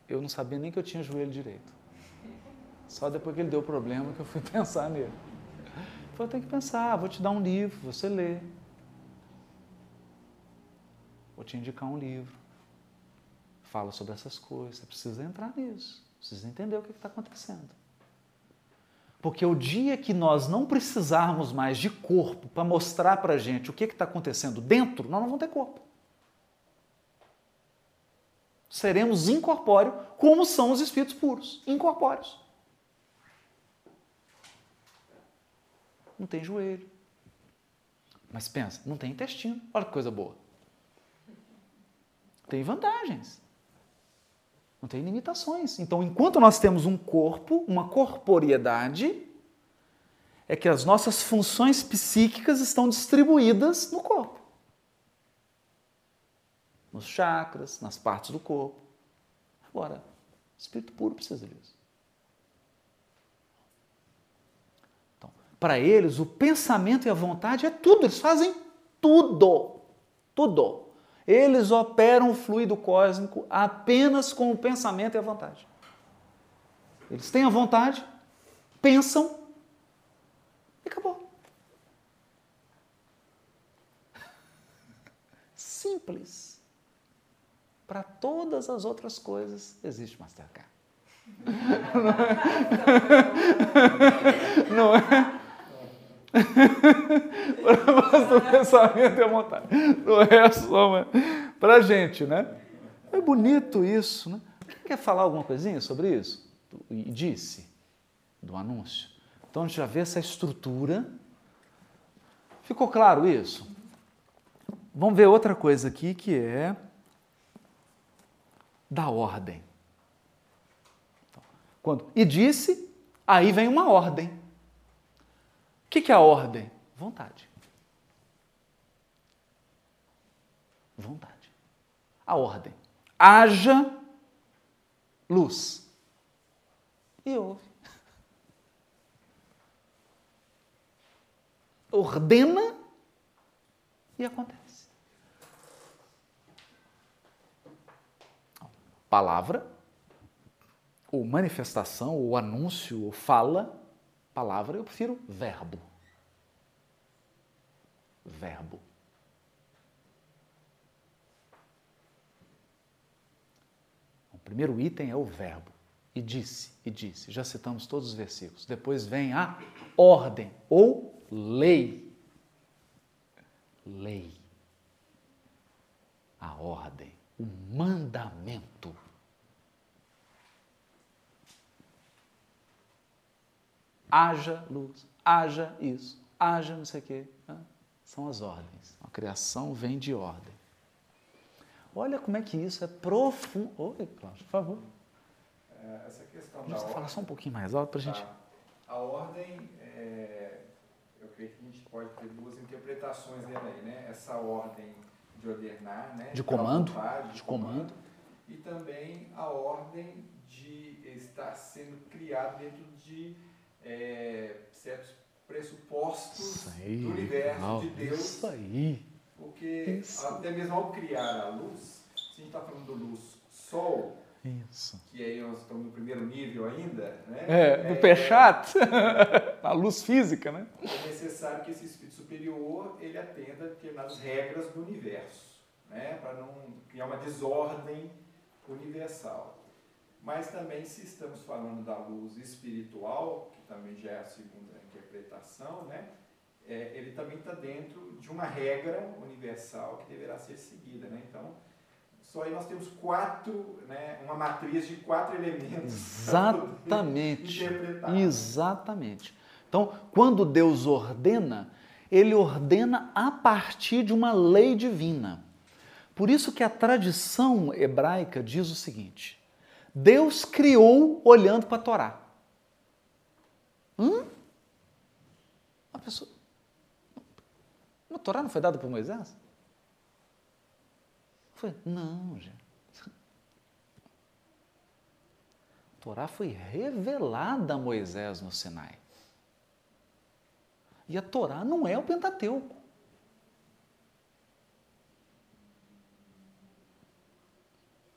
Eu não sabia nem que eu tinha joelho direito. Só depois que ele deu problema que eu fui pensar nele. Falei, tem que pensar, vou te dar um livro, você lê. Vou te indicar um livro. Fala sobre essas coisas. Você precisa entrar nisso. Precisa entender o que está acontecendo. Porque o dia que nós não precisarmos mais de corpo para mostrar para a gente o que está acontecendo dentro, nós não vamos ter corpo seremos incorpóreos, como são os espíritos puros, incorpóreos. Não tem joelho. Mas pensa, não tem intestino. Olha que coisa boa. Tem vantagens. Não tem limitações. Então, enquanto nós temos um corpo, uma corporeidade, é que as nossas funções psíquicas estão distribuídas no corpo nos chakras, nas partes do corpo. Agora, espírito puro precisa disso. Então, para eles, o pensamento e a vontade é tudo, eles fazem tudo. Tudo. Eles operam o fluido cósmico apenas com o pensamento e a vontade. Eles têm a vontade, pensam e acabou. Simples. Para todas as outras coisas existe Mastercard. Não é? Para o pensamento e a vontade. Não é só para a gente, né? É bonito isso, né? Quer falar alguma coisinha sobre isso? E disse do anúncio. Então a gente já vê essa estrutura. Ficou claro isso? Vamos ver outra coisa aqui que é da ordem. Quando, e disse, aí vem uma ordem. O que, que é a ordem? Vontade. Vontade. A ordem. Haja luz. E houve. Ordena e acontece. palavra, ou manifestação, ou anúncio, ou fala, palavra, eu prefiro verbo. Verbo. O primeiro item é o verbo. E disse, e disse. Já citamos todos os versículos. Depois vem a ordem ou lei. Lei. A ordem o mandamento. Haja luz, haja isso, haja não sei o quê. São as ordens. A criação vem de ordem. Olha como é que isso é profundo. Oi, Cláudio, por favor. É, essa questão da ordem. Fala só um pouquinho mais alto para a gente. Tá. A ordem, é, eu creio que a gente pode ter duas interpretações dela aí, né? Essa ordem de ordenar, né? De comando. Vontade, de comando. E também a ordem de estar sendo criado dentro de é, certos pressupostos aí, do universo, legal. de Deus. Isso aí. Porque Isso. até mesmo ao criar a luz, a gente está falando do luz sol, Isso. que aí nós estamos no primeiro nível ainda, né? É, do Pechat, a luz física, né? é necessário que esse espírito superior ele atenda a determinadas regras do universo, né? para não criar uma desordem universal. Mas também, se estamos falando da luz espiritual, também já é a segunda interpretação, né? É, ele também está dentro de uma regra universal que deverá ser seguida. Né? Então, só aí nós temos quatro, né? uma matriz de quatro elementos. Exatamente. interpretar. Exatamente. Então, quando Deus ordena, ele ordena a partir de uma lei divina. Por isso que a tradição hebraica diz o seguinte: Deus criou olhando para a Torá. Hum? A pessoa. A Torá não foi dada por Moisés? Foi? Não, gente. A Torá foi revelada a Moisés no Sinai. E a Torá não é o Pentateuco.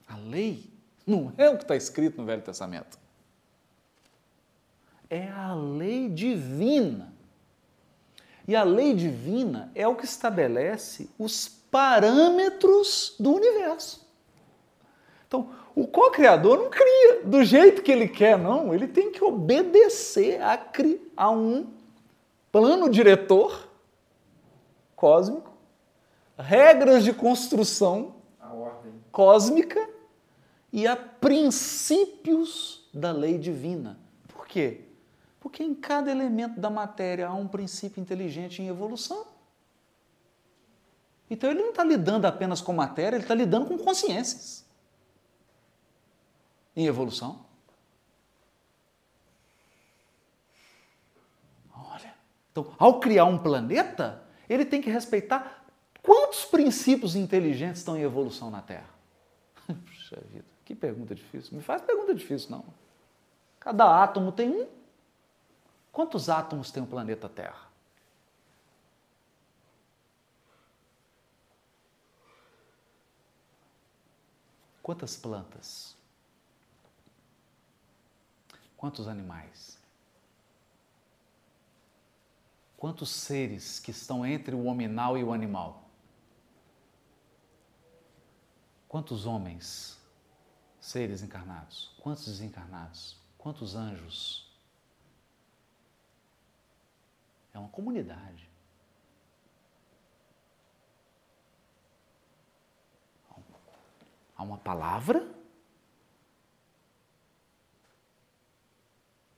A lei não é o que está escrito no Velho Testamento. É a lei divina. E a lei divina é o que estabelece os parâmetros do universo. Então, o co-criador não cria do jeito que ele quer, não. Ele tem que obedecer a, a um plano diretor cósmico, regras de construção cósmica e a princípios da lei divina. Por quê? Porque em cada elemento da matéria há um princípio inteligente em evolução. Então ele não está lidando apenas com matéria, ele está lidando com consciências em evolução. Olha, então ao criar um planeta, ele tem que respeitar quantos princípios inteligentes estão em evolução na Terra. Puxa vida, que pergunta difícil. Me faz pergunta difícil, não. Cada átomo tem um. Quantos átomos tem o planeta Terra? Quantas plantas? Quantos animais? Quantos seres que estão entre o hominal e o animal? Quantos homens, seres encarnados? Quantos desencarnados? Quantos anjos? É uma comunidade. Há uma palavra,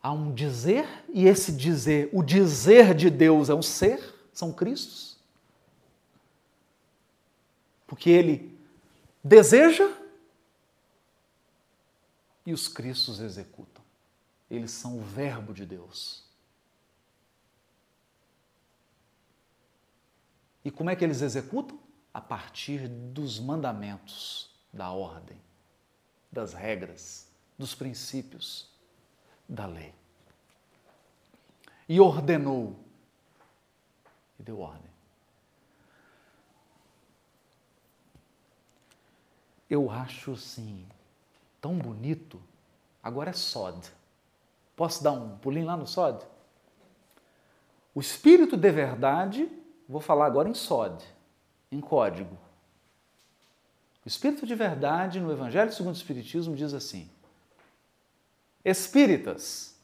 há um dizer, e esse dizer, o dizer de Deus é um ser, são Cristos. Porque ele deseja e os Cristos executam. Eles são o Verbo de Deus. E como é que eles executam? A partir dos mandamentos, da ordem, das regras, dos princípios da lei. E ordenou. E deu ordem. Eu acho assim, tão bonito. Agora é Sod. Posso dar um pulinho lá no Sod? O Espírito de verdade, vou falar agora em Sod, em código. O Espírito de verdade no Evangelho segundo o Espiritismo diz assim: Espíritas,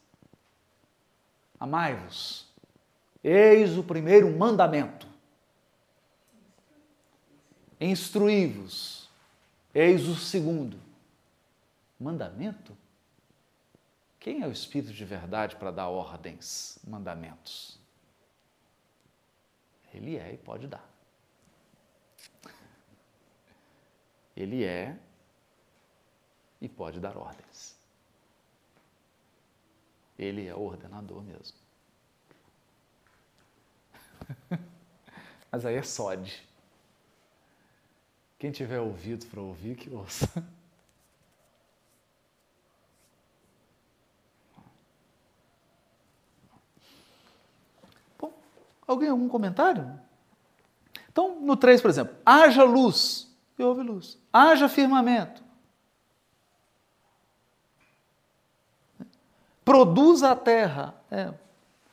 amai-vos, eis o primeiro mandamento. Instruí-vos, eis o segundo. Mandamento? Quem é o Espírito de verdade para dar ordens, mandamentos? Ele é e pode dar. Ele é e pode dar ordens. Ele é o ordenador mesmo. Mas aí é sode. Quem tiver ouvido para ouvir, que ouça. Alguém algum comentário? Então, no 3, por exemplo, haja luz. e houve luz. Haja firmamento. Produza a terra. É.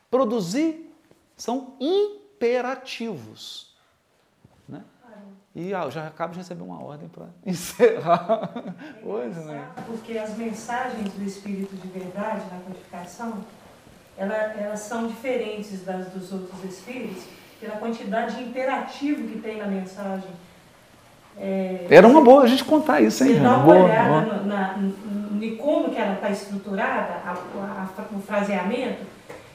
Produzir são imperativos. Né? E ah, eu já acabo de receber uma ordem para encerrar hoje, né? Porque as mensagens do Espírito de verdade na codificação, ela, elas são diferentes das dos outros Espíritos pela quantidade de imperativo que tem na mensagem. É, Era uma boa a gente contar isso, hein? Você dá uma boa, olhada boa. no- na- em como que ela está estruturada, a- a- o fraseamento,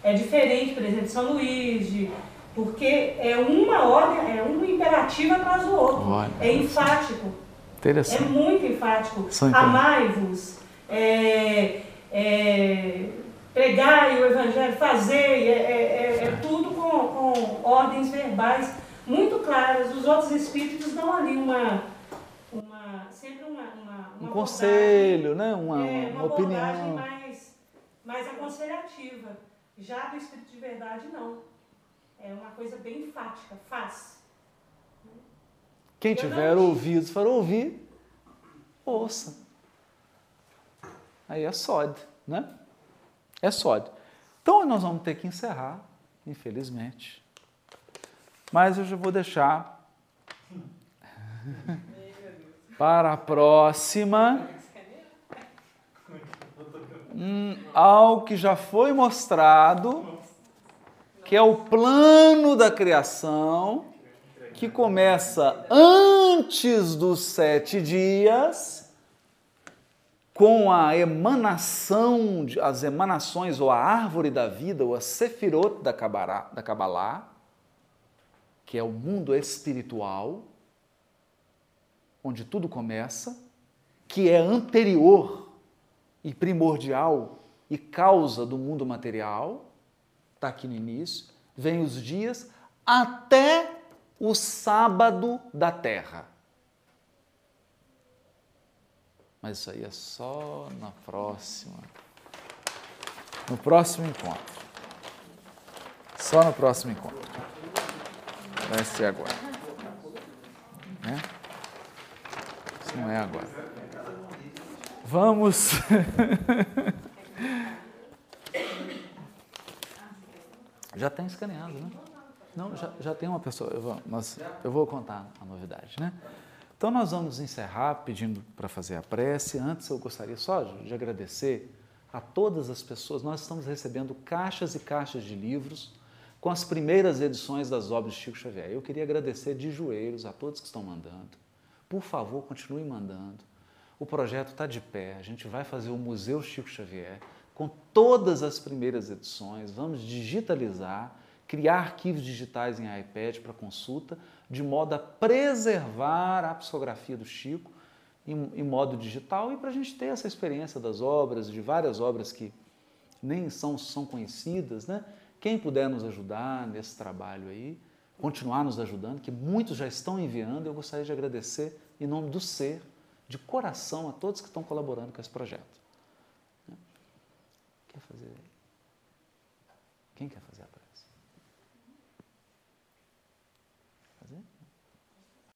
é diferente, por exemplo, de São Luís, de, porque é uma ordem, é um imperativo atrás do outro. Olha, é enfático. É Interessante. muito enfático. Amai-vos, é, é, pregai o evangelho, fazer, é, é- é- é tudo com, com ordens verbais muito claras. Os outros espíritos dão ali uma, uma sempre uma, uma, Um uma conselho, né? uma, é, uma abordagem opinião. mais, mais aconselhativa. Já do espírito de verdade, não. É uma coisa bem enfática, faz. Quem Eu tiver não- ouvidos para ouvir, ouça. Aí é sólido, né? É sólido. Então nós vamos ter que encerrar, infelizmente. Mas eu já vou deixar para a próxima hum, algo que já foi mostrado, que é o plano da criação que começa antes dos sete dias, com a emanação, as emanações, ou a árvore da vida, ou a sefirot da Kabbalah, da Kabbalah, que é o mundo espiritual, onde tudo começa, que é anterior e primordial e causa do mundo material, está aqui no início, vem os dias até o sábado da terra. Mas isso aí é só na próxima. No próximo encontro. Só no próximo encontro. Vai ser agora. Né? Isso não é agora. Vamos. Já tem escaneado, né? Não, já, já tem uma pessoa. Eu vou, nós, eu vou contar a novidade, né? Então nós vamos encerrar pedindo para fazer a prece. Antes eu gostaria só de de agradecer a todas as pessoas. Nós estamos recebendo caixas e caixas de livros com as primeiras edições das obras de Chico Xavier. Eu queria agradecer de joelhos a todos que estão mandando. Por favor, continue mandando. O projeto está de pé. A gente vai fazer o Museu Chico Xavier com todas as primeiras edições. Vamos digitalizar, criar arquivos digitais em iPad para consulta, de modo a preservar a psicografia do Chico em, em modo digital e para a gente ter essa experiência das obras, de várias obras que nem são, são conhecidas, né? Quem puder nos ajudar nesse trabalho aí, continuar nos ajudando, que muitos já estão enviando, eu gostaria de agradecer em nome do ser, de coração, a todos que estão colaborando com esse projeto. Quer fazer? Quem quer fazer?